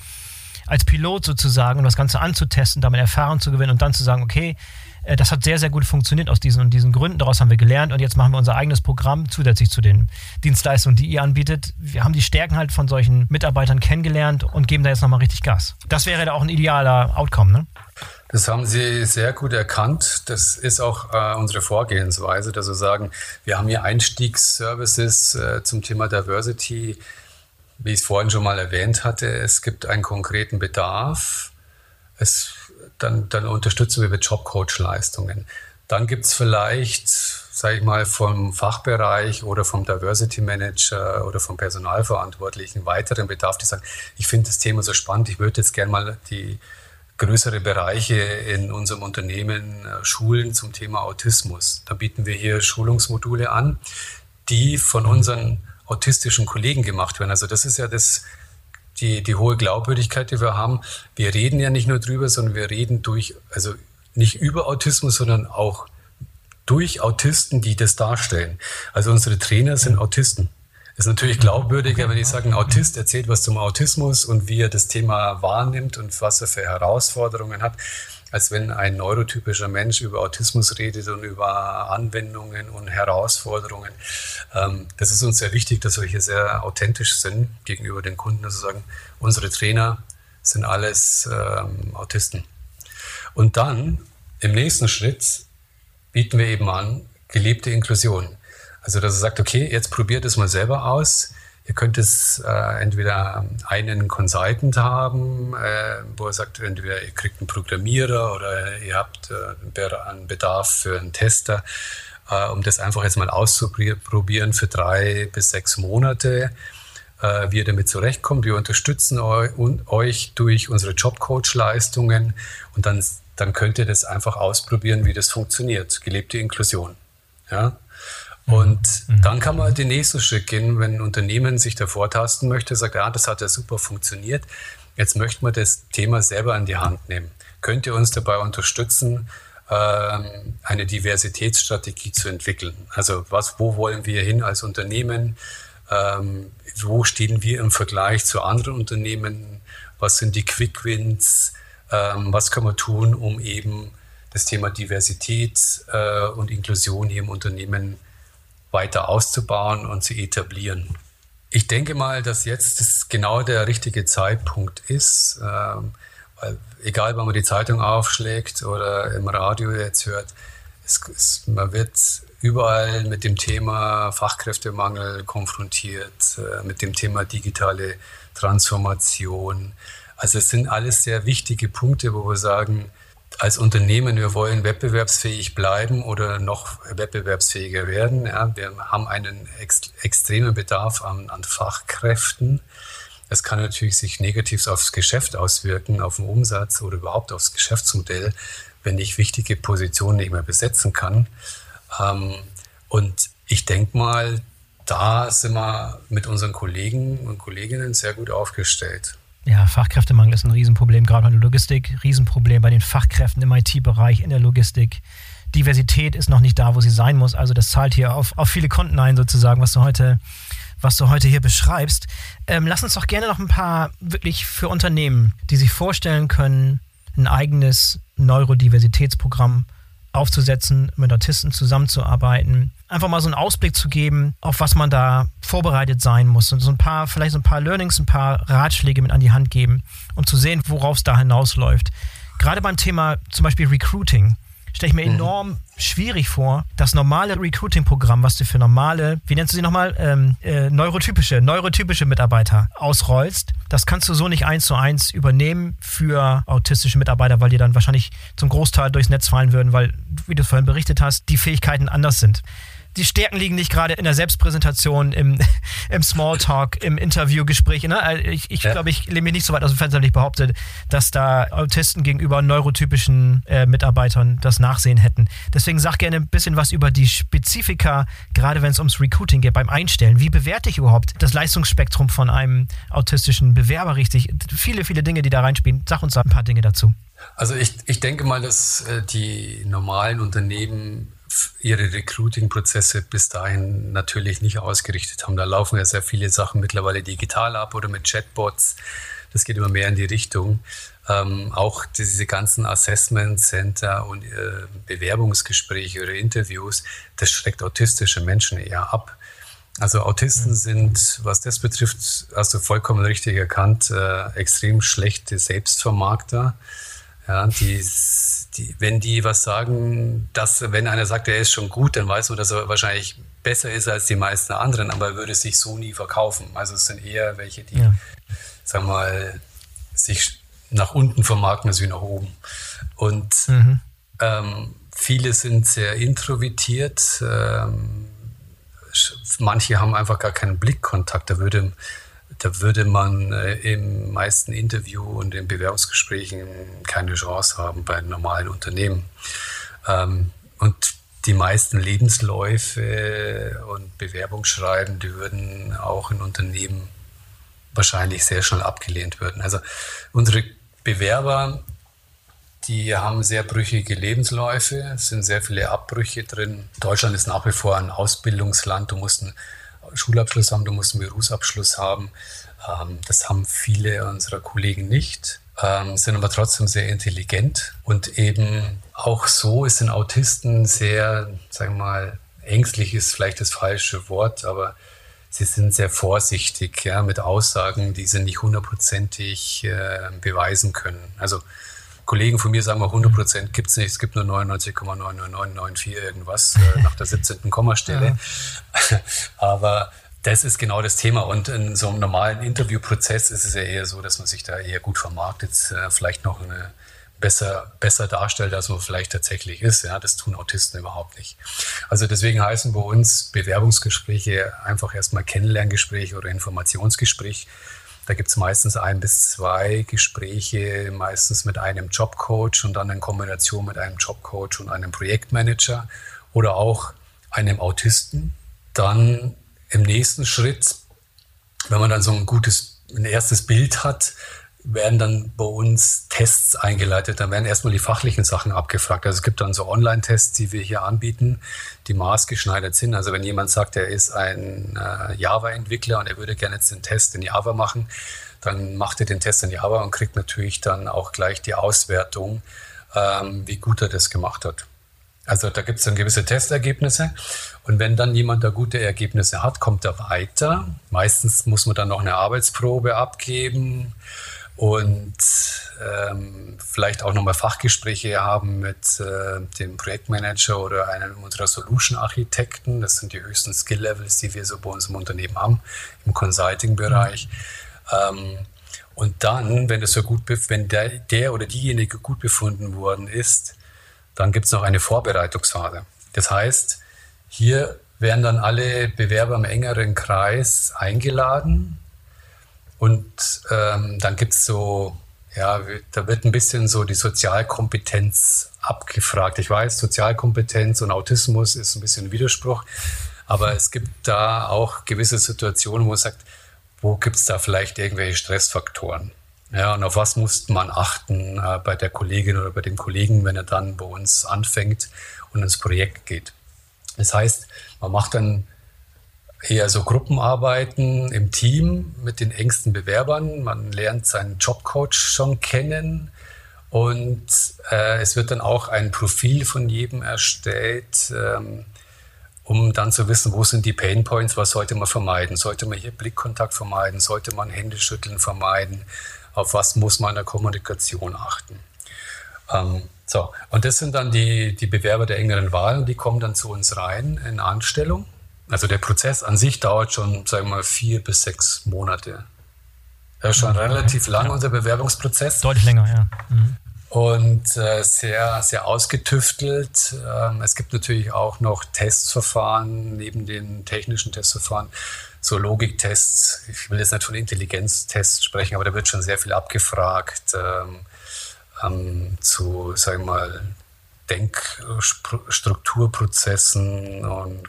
als Pilot sozusagen, um das Ganze anzutesten, damit Erfahrung zu gewinnen und dann zu sagen, okay, das hat sehr, sehr gut funktioniert aus diesen und diesen Gründen. Daraus haben wir gelernt und jetzt machen wir unser eigenes Programm zusätzlich zu den Dienstleistungen, die ihr anbietet. Wir haben die Stärken halt von solchen Mitarbeitern kennengelernt und geben da jetzt nochmal richtig Gas. Das wäre da auch ein idealer Outcome, ne? Das haben Sie sehr gut erkannt. Das ist auch äh, unsere Vorgehensweise, dass wir sagen, wir haben hier Einstiegsservices äh, zum Thema Diversity. Wie ich es vorhin schon mal erwähnt hatte, es gibt einen konkreten Bedarf. Es dann, dann unterstützen wir mit Jobcoach-Leistungen. Dann gibt es vielleicht, sage ich mal, vom Fachbereich oder vom Diversity Manager oder vom Personalverantwortlichen weiteren Bedarf, die sagen, ich finde das Thema so spannend, ich würde jetzt gerne mal die größere Bereiche in unserem Unternehmen äh, schulen zum Thema Autismus. Da bieten wir hier Schulungsmodule an, die von unseren autistischen Kollegen gemacht werden. Also das ist ja das die, die hohe Glaubwürdigkeit, die wir haben. Wir reden ja nicht nur drüber, sondern wir reden durch, also nicht über Autismus, sondern auch durch Autisten, die das darstellen. Also unsere Trainer sind Autisten. Es ist natürlich glaubwürdiger, wenn ich sage, ein Autist erzählt was zum Autismus und wie er das Thema wahrnimmt und was er für Herausforderungen hat als wenn ein neurotypischer Mensch über Autismus redet und über Anwendungen und Herausforderungen. Ähm, das ist uns sehr wichtig, dass wir hier sehr authentisch sind gegenüber den Kunden, also sagen, unsere Trainer sind alles ähm, Autisten. Und dann im nächsten Schritt bieten wir eben an, gelebte Inklusion. Also, dass er sagt, okay, jetzt probiert es mal selber aus. Ihr könnt es äh, entweder einen Consultant haben, äh, wo er sagt, entweder ihr kriegt einen Programmierer oder ihr habt äh, einen Bedarf für einen Tester, äh, um das einfach jetzt mal auszuprobieren für drei bis sechs Monate, äh, wie ihr damit zurechtkommt. Wir unterstützen euch durch unsere Jobcoach-Leistungen und dann, dann könnt ihr das einfach ausprobieren, wie das funktioniert. Gelebte Inklusion. Ja? Und mhm. dann kann man den nächsten Schritt gehen, wenn ein Unternehmen sich da vortasten möchte, sagt, ja, das hat ja super funktioniert. Jetzt möchten wir das Thema selber in die Hand nehmen. Könnt ihr uns dabei unterstützen, ähm, eine Diversitätsstrategie zu entwickeln? Also was, wo wollen wir hin als Unternehmen? Ähm, wo stehen wir im Vergleich zu anderen Unternehmen? Was sind die Quick Wins? Ähm, was können wir tun, um eben das Thema Diversität äh, und Inklusion hier im Unternehmen zu weiter auszubauen und zu etablieren. Ich denke mal, dass jetzt genau der richtige Zeitpunkt ist, ähm, weil egal, wann man die Zeitung aufschlägt oder im Radio jetzt hört, es, es, man wird überall mit dem Thema Fachkräftemangel konfrontiert, äh, mit dem Thema digitale Transformation. Also es sind alles sehr wichtige Punkte, wo wir sagen, als Unternehmen, wir wollen wettbewerbsfähig bleiben oder noch wettbewerbsfähiger werden. Ja, wir haben einen ex extremen Bedarf an, an Fachkräften. Es kann natürlich sich negativ aufs Geschäft auswirken, auf den Umsatz oder überhaupt aufs Geschäftsmodell, wenn ich wichtige Positionen nicht mehr besetzen kann. Ähm, und ich denke mal, da sind wir mit unseren Kollegen und Kolleginnen sehr gut aufgestellt. Ja, Fachkräftemangel ist ein Riesenproblem, gerade in der Logistik. Riesenproblem bei den Fachkräften im IT-Bereich, in der Logistik. Diversität ist noch nicht da, wo sie sein muss. Also das zahlt hier auf, auf viele Konten ein, sozusagen, was du heute, was du heute hier beschreibst. Ähm, lass uns doch gerne noch ein paar wirklich für Unternehmen, die sich vorstellen können, ein eigenes Neurodiversitätsprogramm aufzusetzen, mit Autisten zusammenzuarbeiten, einfach mal so einen Ausblick zu geben, auf was man da vorbereitet sein muss und so ein paar, vielleicht so ein paar Learnings, ein paar Ratschläge mit an die Hand geben, um zu sehen, worauf es da hinausläuft. Gerade beim Thema zum Beispiel Recruiting stelle ich mir mhm. enorm schwierig vor, das normale Recruiting-Programm, was du für normale, wie nennst du sie nochmal, ähm, äh, neurotypische, neurotypische Mitarbeiter ausrollst, das kannst du so nicht eins zu eins übernehmen für autistische Mitarbeiter, weil die dann wahrscheinlich zum Großteil durchs Netz fallen würden, weil, wie du vorhin berichtet hast, die Fähigkeiten anders sind. Die Stärken liegen nicht gerade in der Selbstpräsentation, im, im Smalltalk, im Interviewgespräch. Ne? Also ich, ich ja. glaube, ich lehne mich nicht so weit aus dem Fenster, ich behaupte, dass da Autisten gegenüber neurotypischen äh, Mitarbeitern das Nachsehen hätten. Deswegen sag gerne ein bisschen was über die Spezifika, gerade wenn es ums Recruiting geht, beim Einstellen. Wie bewerte ich überhaupt das Leistungsspektrum von einem autistischen Bewerber richtig? Viele, viele Dinge, die da reinspielen. Sag uns da ein paar Dinge dazu. Also ich, ich denke mal, dass äh, die normalen Unternehmen ihre Recruiting-Prozesse bis dahin natürlich nicht ausgerichtet haben. Da laufen ja sehr viele Sachen mittlerweile digital ab oder mit Chatbots. Das geht immer mehr in die Richtung. Ähm, auch diese ganzen Assessment Center und äh, Bewerbungsgespräche oder Interviews, das schreckt autistische Menschen eher ab. Also Autisten mhm. sind, was das betrifft, hast du vollkommen richtig erkannt, äh, extrem schlechte Selbstvermarkter. Ja, die, die, wenn die was sagen, dass, wenn einer sagt, er ist schon gut, dann weiß man, dass er wahrscheinlich besser ist als die meisten anderen, aber er würde sich so nie verkaufen. Also es sind eher welche, die, ja. sagen wir mal, sich nach unten vermarkten als wie nach oben. Und mhm. ähm, viele sind sehr introvertiert. Ähm, manche haben einfach gar keinen Blickkontakt. Da würde da würde man äh, im meisten Interview und in Bewerbungsgesprächen keine Chance haben bei normalen Unternehmen. Ähm, und die meisten Lebensläufe und Bewerbungsschreiben, die würden auch in Unternehmen wahrscheinlich sehr schnell abgelehnt werden. Also unsere Bewerber, die haben sehr brüchige Lebensläufe, sind sehr viele Abbrüche drin. Deutschland ist nach wie vor ein Ausbildungsland. Du musst einen Schulabschluss haben, du musst einen Berufsabschluss haben. Ähm, das haben viele unserer Kollegen nicht, ähm, sind aber trotzdem sehr intelligent und eben auch so sind Autisten sehr, sagen wir mal, ängstlich ist vielleicht das falsche Wort, aber sie sind sehr vorsichtig ja, mit Aussagen, die sie nicht hundertprozentig äh, beweisen können. Also Kollegen von mir sagen mal, 100 Prozent gibt es nicht, es gibt nur 99,99994 irgendwas äh, nach der 17. Kommastelle. Ja. Aber das ist genau das Thema. Und in so einem normalen Interviewprozess ist es ja eher so, dass man sich da eher gut vermarktet, äh, vielleicht noch eine besser, besser darstellt, als man vielleicht tatsächlich ist. Ja, das tun Autisten überhaupt nicht. Also deswegen heißen bei uns Bewerbungsgespräche einfach erstmal Kennenlerngespräch oder Informationsgespräch. Da gibt es meistens ein bis zwei Gespräche, meistens mit einem Jobcoach und dann in Kombination mit einem Jobcoach und einem Projektmanager oder auch einem Autisten. Dann im nächsten Schritt, wenn man dann so ein gutes, ein erstes Bild hat, werden dann bei uns Tests eingeleitet. Dann werden erstmal die fachlichen Sachen abgefragt. Also es gibt dann so Online-Tests, die wir hier anbieten, die maßgeschneidert sind. Also wenn jemand sagt, er ist ein äh, Java-Entwickler und er würde gerne jetzt den Test in Java machen, dann macht er den Test in Java und kriegt natürlich dann auch gleich die Auswertung, ähm, wie gut er das gemacht hat. Also da gibt es dann gewisse Testergebnisse und wenn dann jemand da gute Ergebnisse hat, kommt er weiter. Meistens muss man dann noch eine Arbeitsprobe abgeben und ähm, vielleicht auch nochmal Fachgespräche haben mit äh, dem Projektmanager oder einem unserer Solution-Architekten. Das sind die höchsten Skill-Levels, die wir so bei uns im Unternehmen haben, im Consulting-Bereich. Mhm. Ähm, und dann, wenn das so gut, wenn der, der oder diejenige gut befunden worden ist, dann gibt es noch eine Vorbereitungsphase. Das heißt, hier werden dann alle Bewerber im engeren Kreis eingeladen und ähm, dann gibt es so, ja, da wird ein bisschen so die Sozialkompetenz abgefragt. Ich weiß, Sozialkompetenz und Autismus ist ein bisschen ein Widerspruch, aber es gibt da auch gewisse Situationen, wo man sagt, wo gibt es da vielleicht irgendwelche Stressfaktoren? Ja, und auf was muss man achten äh, bei der Kollegin oder bei dem Kollegen, wenn er dann bei uns anfängt und ins Projekt geht? Das heißt, man macht dann eher so Gruppenarbeiten im Team mit den engsten Bewerbern. Man lernt seinen Jobcoach schon kennen und äh, es wird dann auch ein Profil von jedem erstellt, ähm, um dann zu wissen, wo sind die Pain Points, was sollte man vermeiden. Sollte man hier Blickkontakt vermeiden? Sollte man Händeschütteln vermeiden? Auf was muss man in der Kommunikation achten? Ähm, so, und das sind dann die, die Bewerber der engeren Wahl und die kommen dann zu uns rein in Anstellung. Also der Prozess an sich dauert schon, sagen wir mal, vier bis sechs Monate. Ja, schon okay. relativ lang, ja. unser Bewerbungsprozess. Deutlich länger, ja. Mhm. und äh, sehr, sehr ausgetüftelt. Ähm, es gibt natürlich auch noch Testverfahren neben den technischen Testverfahren, so Logiktests. Ich will jetzt nicht von Intelligenztests sprechen, aber da wird schon sehr viel abgefragt ähm, ähm, zu, sagen wir mal, Denkstrukturprozessen und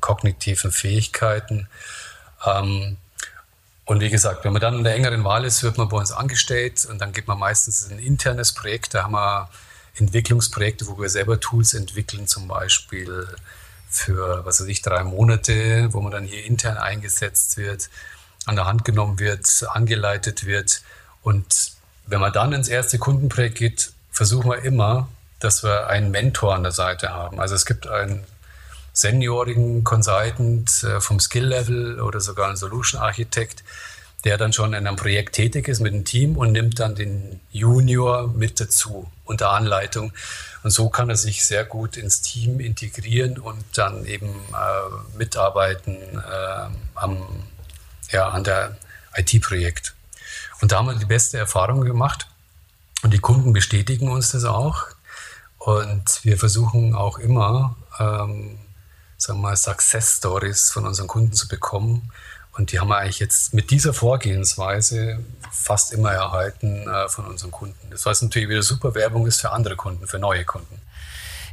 kognitiven Fähigkeiten. Ähm, und wie gesagt, wenn man dann in der engeren Wahl ist, wird man bei uns angestellt und dann gibt man meistens ein internes Projekt. Da haben wir Entwicklungsprojekte, wo wir selber Tools entwickeln, zum Beispiel für, was weiß ich, drei Monate, wo man dann hier intern eingesetzt wird, an der Hand genommen wird, angeleitet wird. Und wenn man dann ins erste Kundenprojekt geht, versuchen wir immer, dass wir einen Mentor an der Seite haben. Also es gibt einen seniorigen Consultant äh, vom Skill-Level oder sogar einen Solution-Architekt, der dann schon in einem Projekt tätig ist mit dem Team und nimmt dann den Junior mit dazu unter Anleitung. Und so kann er sich sehr gut ins Team integrieren und dann eben äh, mitarbeiten äh, am, ja, an der IT-Projekt. Und da haben wir die beste Erfahrung gemacht. Und die Kunden bestätigen uns das auch. Und wir versuchen auch immer, ähm, sagen wir mal, Success Stories von unseren Kunden zu bekommen. Und die haben wir eigentlich jetzt mit dieser Vorgehensweise fast immer erhalten äh, von unseren Kunden. Das was natürlich wieder super Werbung ist für andere Kunden, für neue Kunden.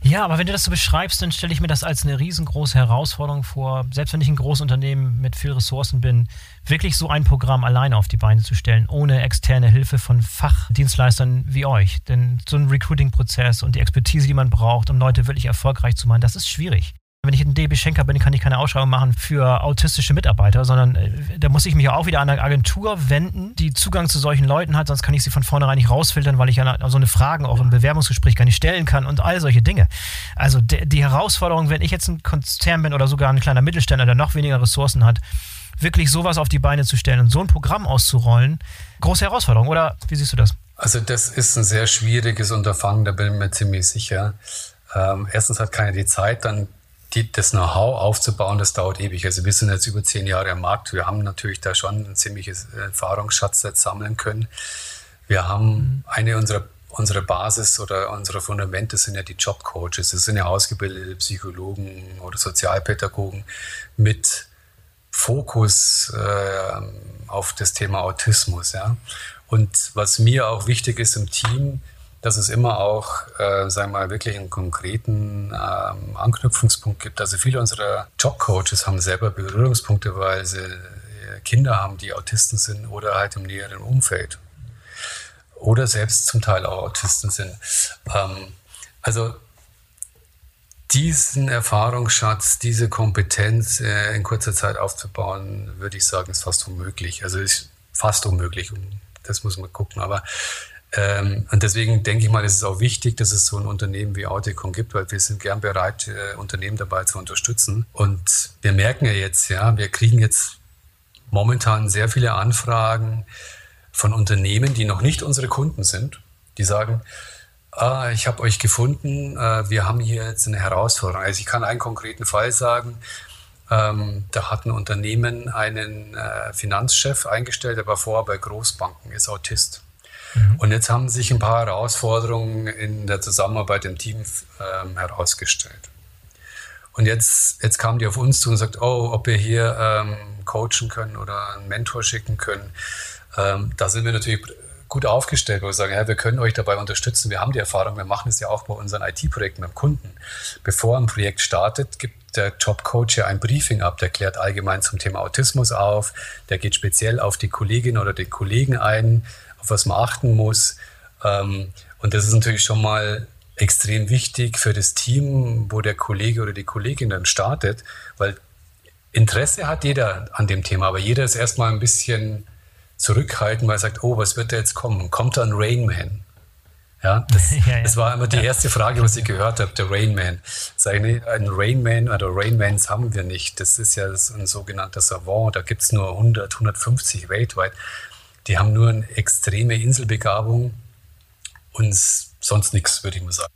Ja, aber wenn du das so beschreibst, dann stelle ich mir das als eine riesengroße Herausforderung vor, selbst wenn ich ein Großunternehmen mit viel Ressourcen bin, wirklich so ein Programm alleine auf die Beine zu stellen, ohne externe Hilfe von Fachdienstleistern wie euch. Denn so ein Recruiting-Prozess und die Expertise, die man braucht, um Leute wirklich erfolgreich zu machen, das ist schwierig. Wenn ich ein DB Schenker bin, kann ich keine Ausschreibung machen für autistische Mitarbeiter, sondern äh, da muss ich mich auch wieder an eine Agentur wenden, die Zugang zu solchen Leuten hat, sonst kann ich sie von vornherein nicht rausfiltern, weil ich ja so eine Fragen auch im Bewerbungsgespräch gar nicht stellen kann und all solche Dinge. Also die Herausforderung, wenn ich jetzt ein Konzern bin oder sogar ein kleiner Mittelständler, der noch weniger Ressourcen hat, wirklich sowas auf die Beine zu stellen und so ein Programm auszurollen, große Herausforderung, oder wie siehst du das? Also das ist ein sehr schwieriges Unterfangen, da bin ich mir ziemlich sicher. Ähm, erstens hat keiner die Zeit, dann die, das Know-how aufzubauen, das dauert ewig. Also wir sind jetzt über zehn Jahre am Markt. Wir haben natürlich da schon ein ziemliches Erfahrungsschatz jetzt sammeln können. Wir haben mhm. eine unserer unsere Basis oder unsere Fundamente sind ja die Jobcoaches. Das sind ja ausgebildete Psychologen oder Sozialpädagogen mit Fokus äh, auf das Thema Autismus. Ja. Und was mir auch wichtig ist im Team, dass es immer auch, äh, sagen wir mal, wirklich einen konkreten ähm, Anknüpfungspunkt gibt. Also viele unserer Jobcoaches haben selber Berührungspunkte, weil sie äh, Kinder haben, die Autisten sind oder halt im näheren Umfeld. Oder selbst zum Teil auch Autisten sind. Ähm, also diesen Erfahrungsschatz, diese Kompetenz äh, in kurzer Zeit aufzubauen, würde ich sagen, ist fast unmöglich. Also ist fast unmöglich. Das muss man gucken. Aber ähm, und deswegen denke ich mal, ist es auch wichtig, dass es so ein Unternehmen wie Auticon gibt, weil wir sind gern bereit, äh, Unternehmen dabei zu unterstützen. Und wir merken ja jetzt, ja, wir kriegen jetzt momentan sehr viele Anfragen von Unternehmen, die noch nicht unsere Kunden sind, die sagen, ah, ich habe euch gefunden, äh, wir haben hier jetzt eine Herausforderung. Also ich kann einen konkreten Fall sagen, ähm, da hat ein Unternehmen einen äh, Finanzchef eingestellt, der war vorher bei Großbanken, ist Autist. Mhm. Und jetzt haben sich ein paar Herausforderungen in der Zusammenarbeit im Team ähm, herausgestellt. Und jetzt, jetzt kamen die auf uns zu und sagt, oh, ob wir hier ähm, coachen können oder einen Mentor schicken können. Ähm, da sind wir natürlich gut aufgestellt, wo wir sagen, ja, wir können euch dabei unterstützen. Wir haben die Erfahrung, wir machen es ja auch bei unseren IT-Projekten beim Kunden. Bevor ein Projekt startet, gibt der Jobcoach ja ein Briefing ab. Der klärt allgemein zum Thema Autismus auf. Der geht speziell auf die Kollegin oder den Kollegen ein auf was man achten muss. Ähm, und das ist natürlich schon mal extrem wichtig für das Team, wo der Kollege oder die Kollegin dann startet, weil Interesse hat jeder an dem Thema, aber jeder ist erstmal ein bisschen zurückhaltend, weil er sagt, oh, was wird da jetzt kommen? Kommt da ein Rainman? Ja, das, ja, ja. das war immer die erste Frage, was ich gehört habe, der Rainman. Sag ich, nee, ein Rainman oder Rainmans haben wir nicht. Das ist ja ein sogenannter Savant, da gibt es nur 100, 150 weltweit. Die haben nur eine extreme Inselbegabung und sonst nichts, würde ich mal sagen.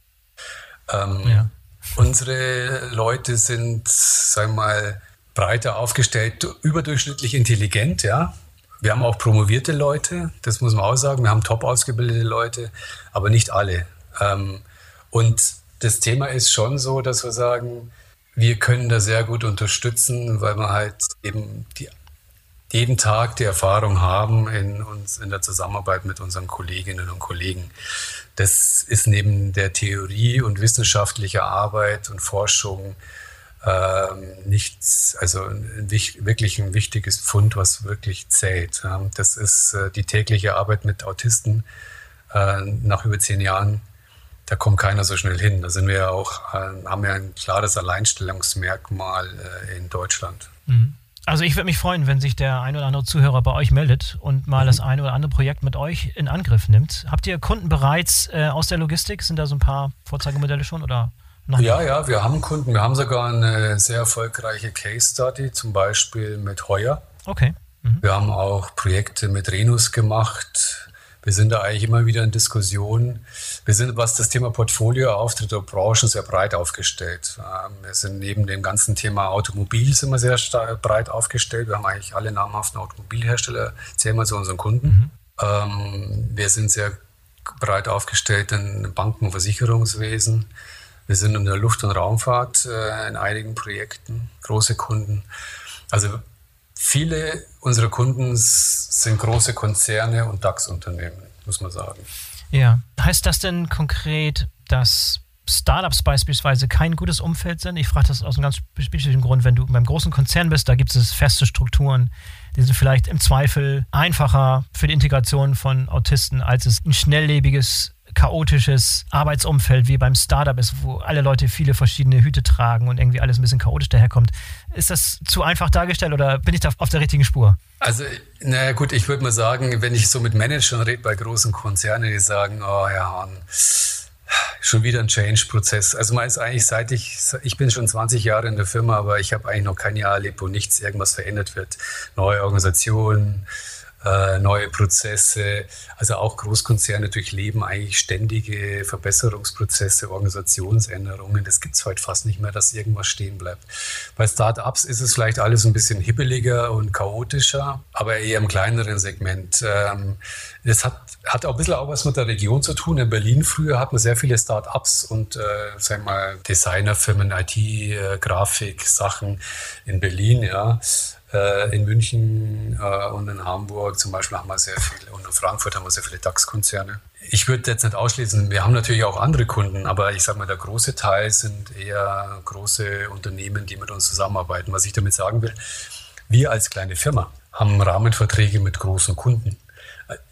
Ähm, ja. Unsere Leute sind, sagen wir mal, breiter aufgestellt, überdurchschnittlich intelligent, ja. Wir haben auch promovierte Leute, das muss man auch sagen. Wir haben top ausgebildete Leute, aber nicht alle. Ähm, und das Thema ist schon so, dass wir sagen, wir können da sehr gut unterstützen, weil wir halt eben die, jeden Tag die Erfahrung haben in uns in der Zusammenarbeit mit unseren Kolleginnen und Kollegen. Das ist neben der Theorie und wissenschaftlicher Arbeit und Forschung ähm, nichts, also wirklich ein wichtiges Pfund, was wirklich zählt. Das ist äh, die tägliche Arbeit mit Autisten äh, nach über zehn Jahren da kommt keiner so schnell hin. Da sind wir ja auch, äh, haben wir ein klares Alleinstellungsmerkmal in Deutschland. Mhm. Also ich würde mich freuen, wenn sich der ein oder andere Zuhörer bei euch meldet und mal mhm. das ein oder andere Projekt mit euch in Angriff nimmt. Habt ihr Kunden bereits äh, aus der Logistik? Sind da so ein paar Vorzeigemodelle schon oder noch Ja, nicht? ja, wir haben Kunden. Wir haben sogar eine sehr erfolgreiche Case Study, zum Beispiel mit Heuer. Okay. Mhm. Wir haben auch Projekte mit Renus gemacht wir sind da eigentlich immer wieder in Diskussionen. Wir sind, was das Thema Portfolio, Auftritt und Branchen sehr breit aufgestellt. Ähm, wir sind neben dem ganzen Thema Automobil sind wir sehr breit aufgestellt. Wir haben eigentlich alle namhaften Automobilhersteller, zählen wir zu unseren Kunden. Mhm. Ähm, wir sind sehr breit aufgestellt in Banken- und Versicherungswesen. Wir sind in der Luft- und Raumfahrt äh, in einigen Projekten, große Kunden. Also Viele unserer Kunden sind große Konzerne und DAX-Unternehmen, muss man sagen. Ja, heißt das denn konkret, dass Startups beispielsweise kein gutes Umfeld sind? Ich frage das aus einem ganz spezifischen Grund. Wenn du beim großen Konzern bist, da gibt es feste Strukturen, die sind vielleicht im Zweifel einfacher für die Integration von Autisten, als es ein schnelllebiges chaotisches Arbeitsumfeld wie beim Startup ist, wo alle Leute viele verschiedene Hüte tragen und irgendwie alles ein bisschen chaotisch daherkommt. Ist das zu einfach dargestellt oder bin ich da auf der richtigen Spur? Also, naja gut, ich würde mal sagen, wenn ich so mit Managern rede bei großen Konzernen, die sagen, oh Hahn, schon wieder ein Change-Prozess. Also man ist eigentlich seit ich, ich bin schon 20 Jahre in der Firma, aber ich habe eigentlich noch kein Jahr erlebt, wo nichts, irgendwas verändert wird. Neue Organisationen, äh, neue Prozesse. Also auch Großkonzerne durchleben eigentlich ständige Verbesserungsprozesse, Organisationsänderungen. Das gibt es heute fast nicht mehr, dass irgendwas stehen bleibt. Bei Startups ist es vielleicht alles ein bisschen hibbeliger und chaotischer, aber eher im kleineren Segment. Ähm, das hat, hat auch ein bisschen auch was mit der Region zu tun. In Berlin früher hatten wir sehr viele Startups und äh, sagen wir mal Designerfirmen, IT, äh, Grafik, Sachen in Berlin, ja. Äh, in München äh, und in Hamburg zum Beispiel haben wir sehr viele und in Frankfurt haben wir sehr viele DAX-Konzerne. Ich würde jetzt nicht ausschließen, wir haben natürlich auch andere Kunden, aber ich sage mal, der große Teil sind eher große Unternehmen, die mit uns zusammenarbeiten. Was ich damit sagen will, wir als kleine Firma haben Rahmenverträge mit großen Kunden.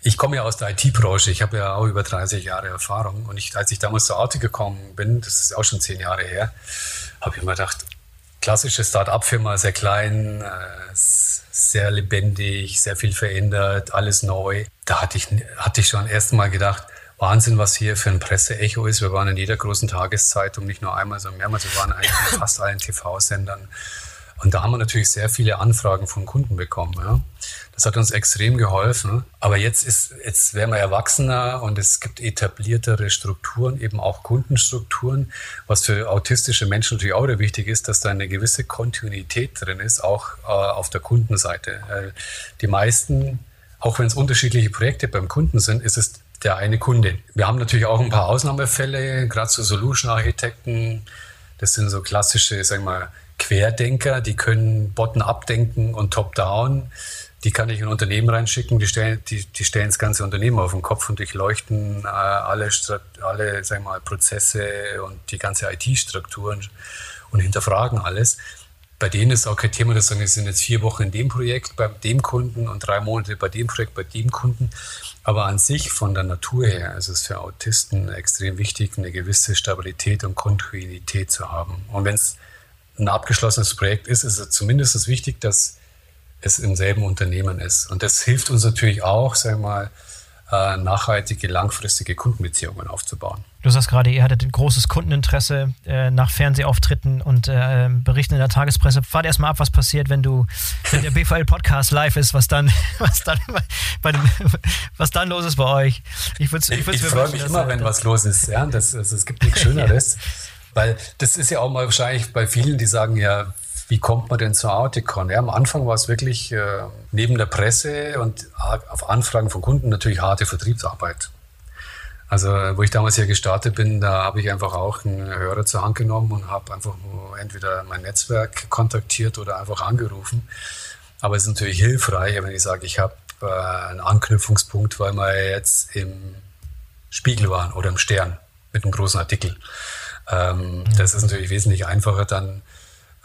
Ich komme ja aus der IT-Branche, ich habe ja auch über 30 Jahre Erfahrung und ich, als ich damals zur Arte gekommen bin, das ist auch schon zehn Jahre her, habe ich mir gedacht, klassische Start-up-Firma, sehr klein, äh, sehr lebendig, sehr viel verändert, alles neu. Da hatte ich, hatte ich schon erst mal gedacht, Wahnsinn, was hier für ein Presseecho ist. Wir waren in jeder großen Tageszeitung, nicht nur einmal, sondern mehrmals. Wir waren eigentlich in fast allen TV-Sendern. Und da haben wir natürlich sehr viele Anfragen von Kunden bekommen. Ja. Das hat uns extrem geholfen. Aber jetzt ist, jetzt werden wir erwachsener und es gibt etabliertere Strukturen, eben auch Kundenstrukturen, was für autistische Menschen natürlich auch wichtig ist, dass da eine gewisse Kontinuität drin ist, auch äh, auf der Kundenseite. Äh, die meisten, auch wenn es unterschiedliche Projekte beim Kunden sind, ist es der eine Kunde. Wir haben natürlich auch ein paar Ausnahmefälle, gerade so Solution-Architekten. Das sind so klassische, sagen wir mal, Querdenker, die können bottom-up denken und top-down die kann ich in Unternehmen reinschicken, die stellen, die, die stellen das ganze Unternehmen auf den Kopf und durchleuchten äh, alle, alle sagen wir mal, Prozesse und die ganze IT-Strukturen und hinterfragen alles. Bei denen ist auch kein Thema, dass sagen, es sind jetzt vier Wochen in dem Projekt bei dem Kunden und drei Monate bei dem Projekt bei dem Kunden. Aber an sich von der Natur her ist es für Autisten extrem wichtig, eine gewisse Stabilität und Kontinuität zu haben. Und wenn es ein abgeschlossenes Projekt ist, ist es zumindest wichtig, dass es im selben Unternehmen ist. Und das hilft uns natürlich auch, sagen wir mal, äh, nachhaltige, langfristige Kundenbeziehungen aufzubauen. Du sagst gerade, ihr hattet ein großes Kundeninteresse äh, nach Fernsehauftritten und äh, Berichten in der Tagespresse. Fahrt erstmal ab, was passiert, wenn du, wenn der BVL-Podcast live ist, was dann, was dann, bei was dann los ist bei euch. Ich, ich, ich, ich freue mich immer, wenn was los ist. Ja, das, also, es gibt nichts Schöneres. Weil das ist ja auch mal wahrscheinlich bei vielen, die sagen ja, wie kommt man denn zur Auticon? Ja, am Anfang war es wirklich äh, neben der Presse und auf Anfragen von Kunden natürlich harte Vertriebsarbeit. Also, wo ich damals hier gestartet bin, da habe ich einfach auch einen Hörer zur Hand genommen und habe einfach entweder mein Netzwerk kontaktiert oder einfach angerufen. Aber es ist natürlich hilfreich, wenn ich sage, ich habe äh, einen Anknüpfungspunkt, weil wir jetzt im Spiegel waren oder im Stern mit einem großen Artikel. Ähm. Das ist natürlich wesentlich einfacher, dann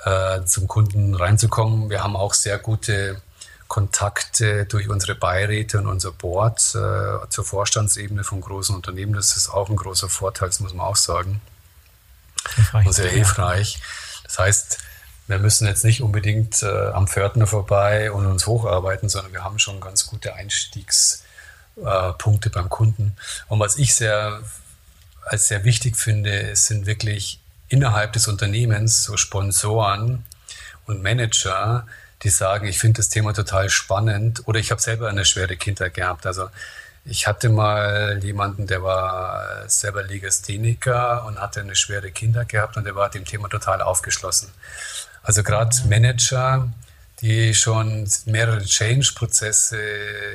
äh, zum Kunden reinzukommen. Wir haben auch sehr gute Kontakte durch unsere Beiräte und unser Board äh, zur Vorstandsebene von großen Unternehmen. Das ist auch ein großer Vorteil, das muss man auch sagen. Und sehr hilfreich. Das heißt, wir müssen jetzt nicht unbedingt äh, am Pförtner vorbei und uns hocharbeiten, sondern wir haben schon ganz gute Einstiegspunkte äh, beim Kunden. Und was ich sehr als sehr wichtig finde, sind wirklich innerhalb des Unternehmens so Sponsoren und Manager, die sagen, ich finde das Thema total spannend oder ich habe selber eine schwere Kindheit gehabt. Also ich hatte mal jemanden, der war selber Legastheniker und hatte eine schwere Kindheit gehabt und der war dem Thema total aufgeschlossen. Also gerade Manager, die schon mehrere Change-Prozesse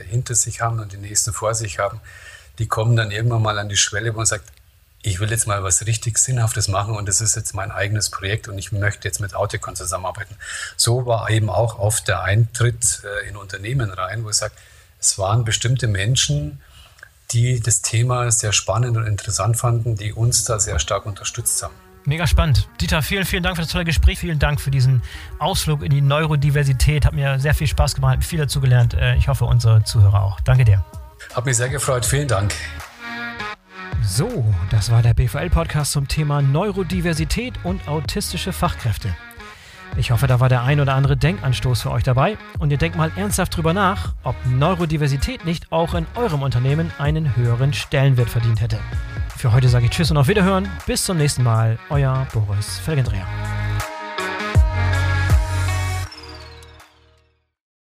hinter sich haben und die nächsten vor sich haben, die kommen dann irgendwann mal an die Schwelle, wo man sagt, ich will jetzt mal was richtig Sinnhaftes machen und das ist jetzt mein eigenes Projekt und ich möchte jetzt mit Auticon zusammenarbeiten. So war eben auch oft der Eintritt äh, in Unternehmen rein, wo ich sage, es waren bestimmte Menschen, die das Thema sehr spannend und interessant fanden, die uns da sehr stark unterstützt haben. Mega spannend. Dieter, vielen, vielen Dank für das tolle Gespräch. Vielen Dank für diesen Ausflug in die Neurodiversität. Hat mir sehr viel Spaß gemacht, viel dazu gelernt. Äh, ich hoffe, unsere Zuhörer auch. Danke dir. Hat mich sehr gefreut. Vielen Dank. So, das war der BVL-Podcast zum Thema Neurodiversität und autistische Fachkräfte. Ich hoffe, da war der ein oder andere Denkanstoß für euch dabei und ihr denkt mal ernsthaft drüber nach, ob Neurodiversität nicht auch in eurem Unternehmen einen höheren Stellenwert verdient hätte. Für heute sage ich Tschüss und auf Wiederhören. Bis zum nächsten Mal. Euer Boris Felgendreher.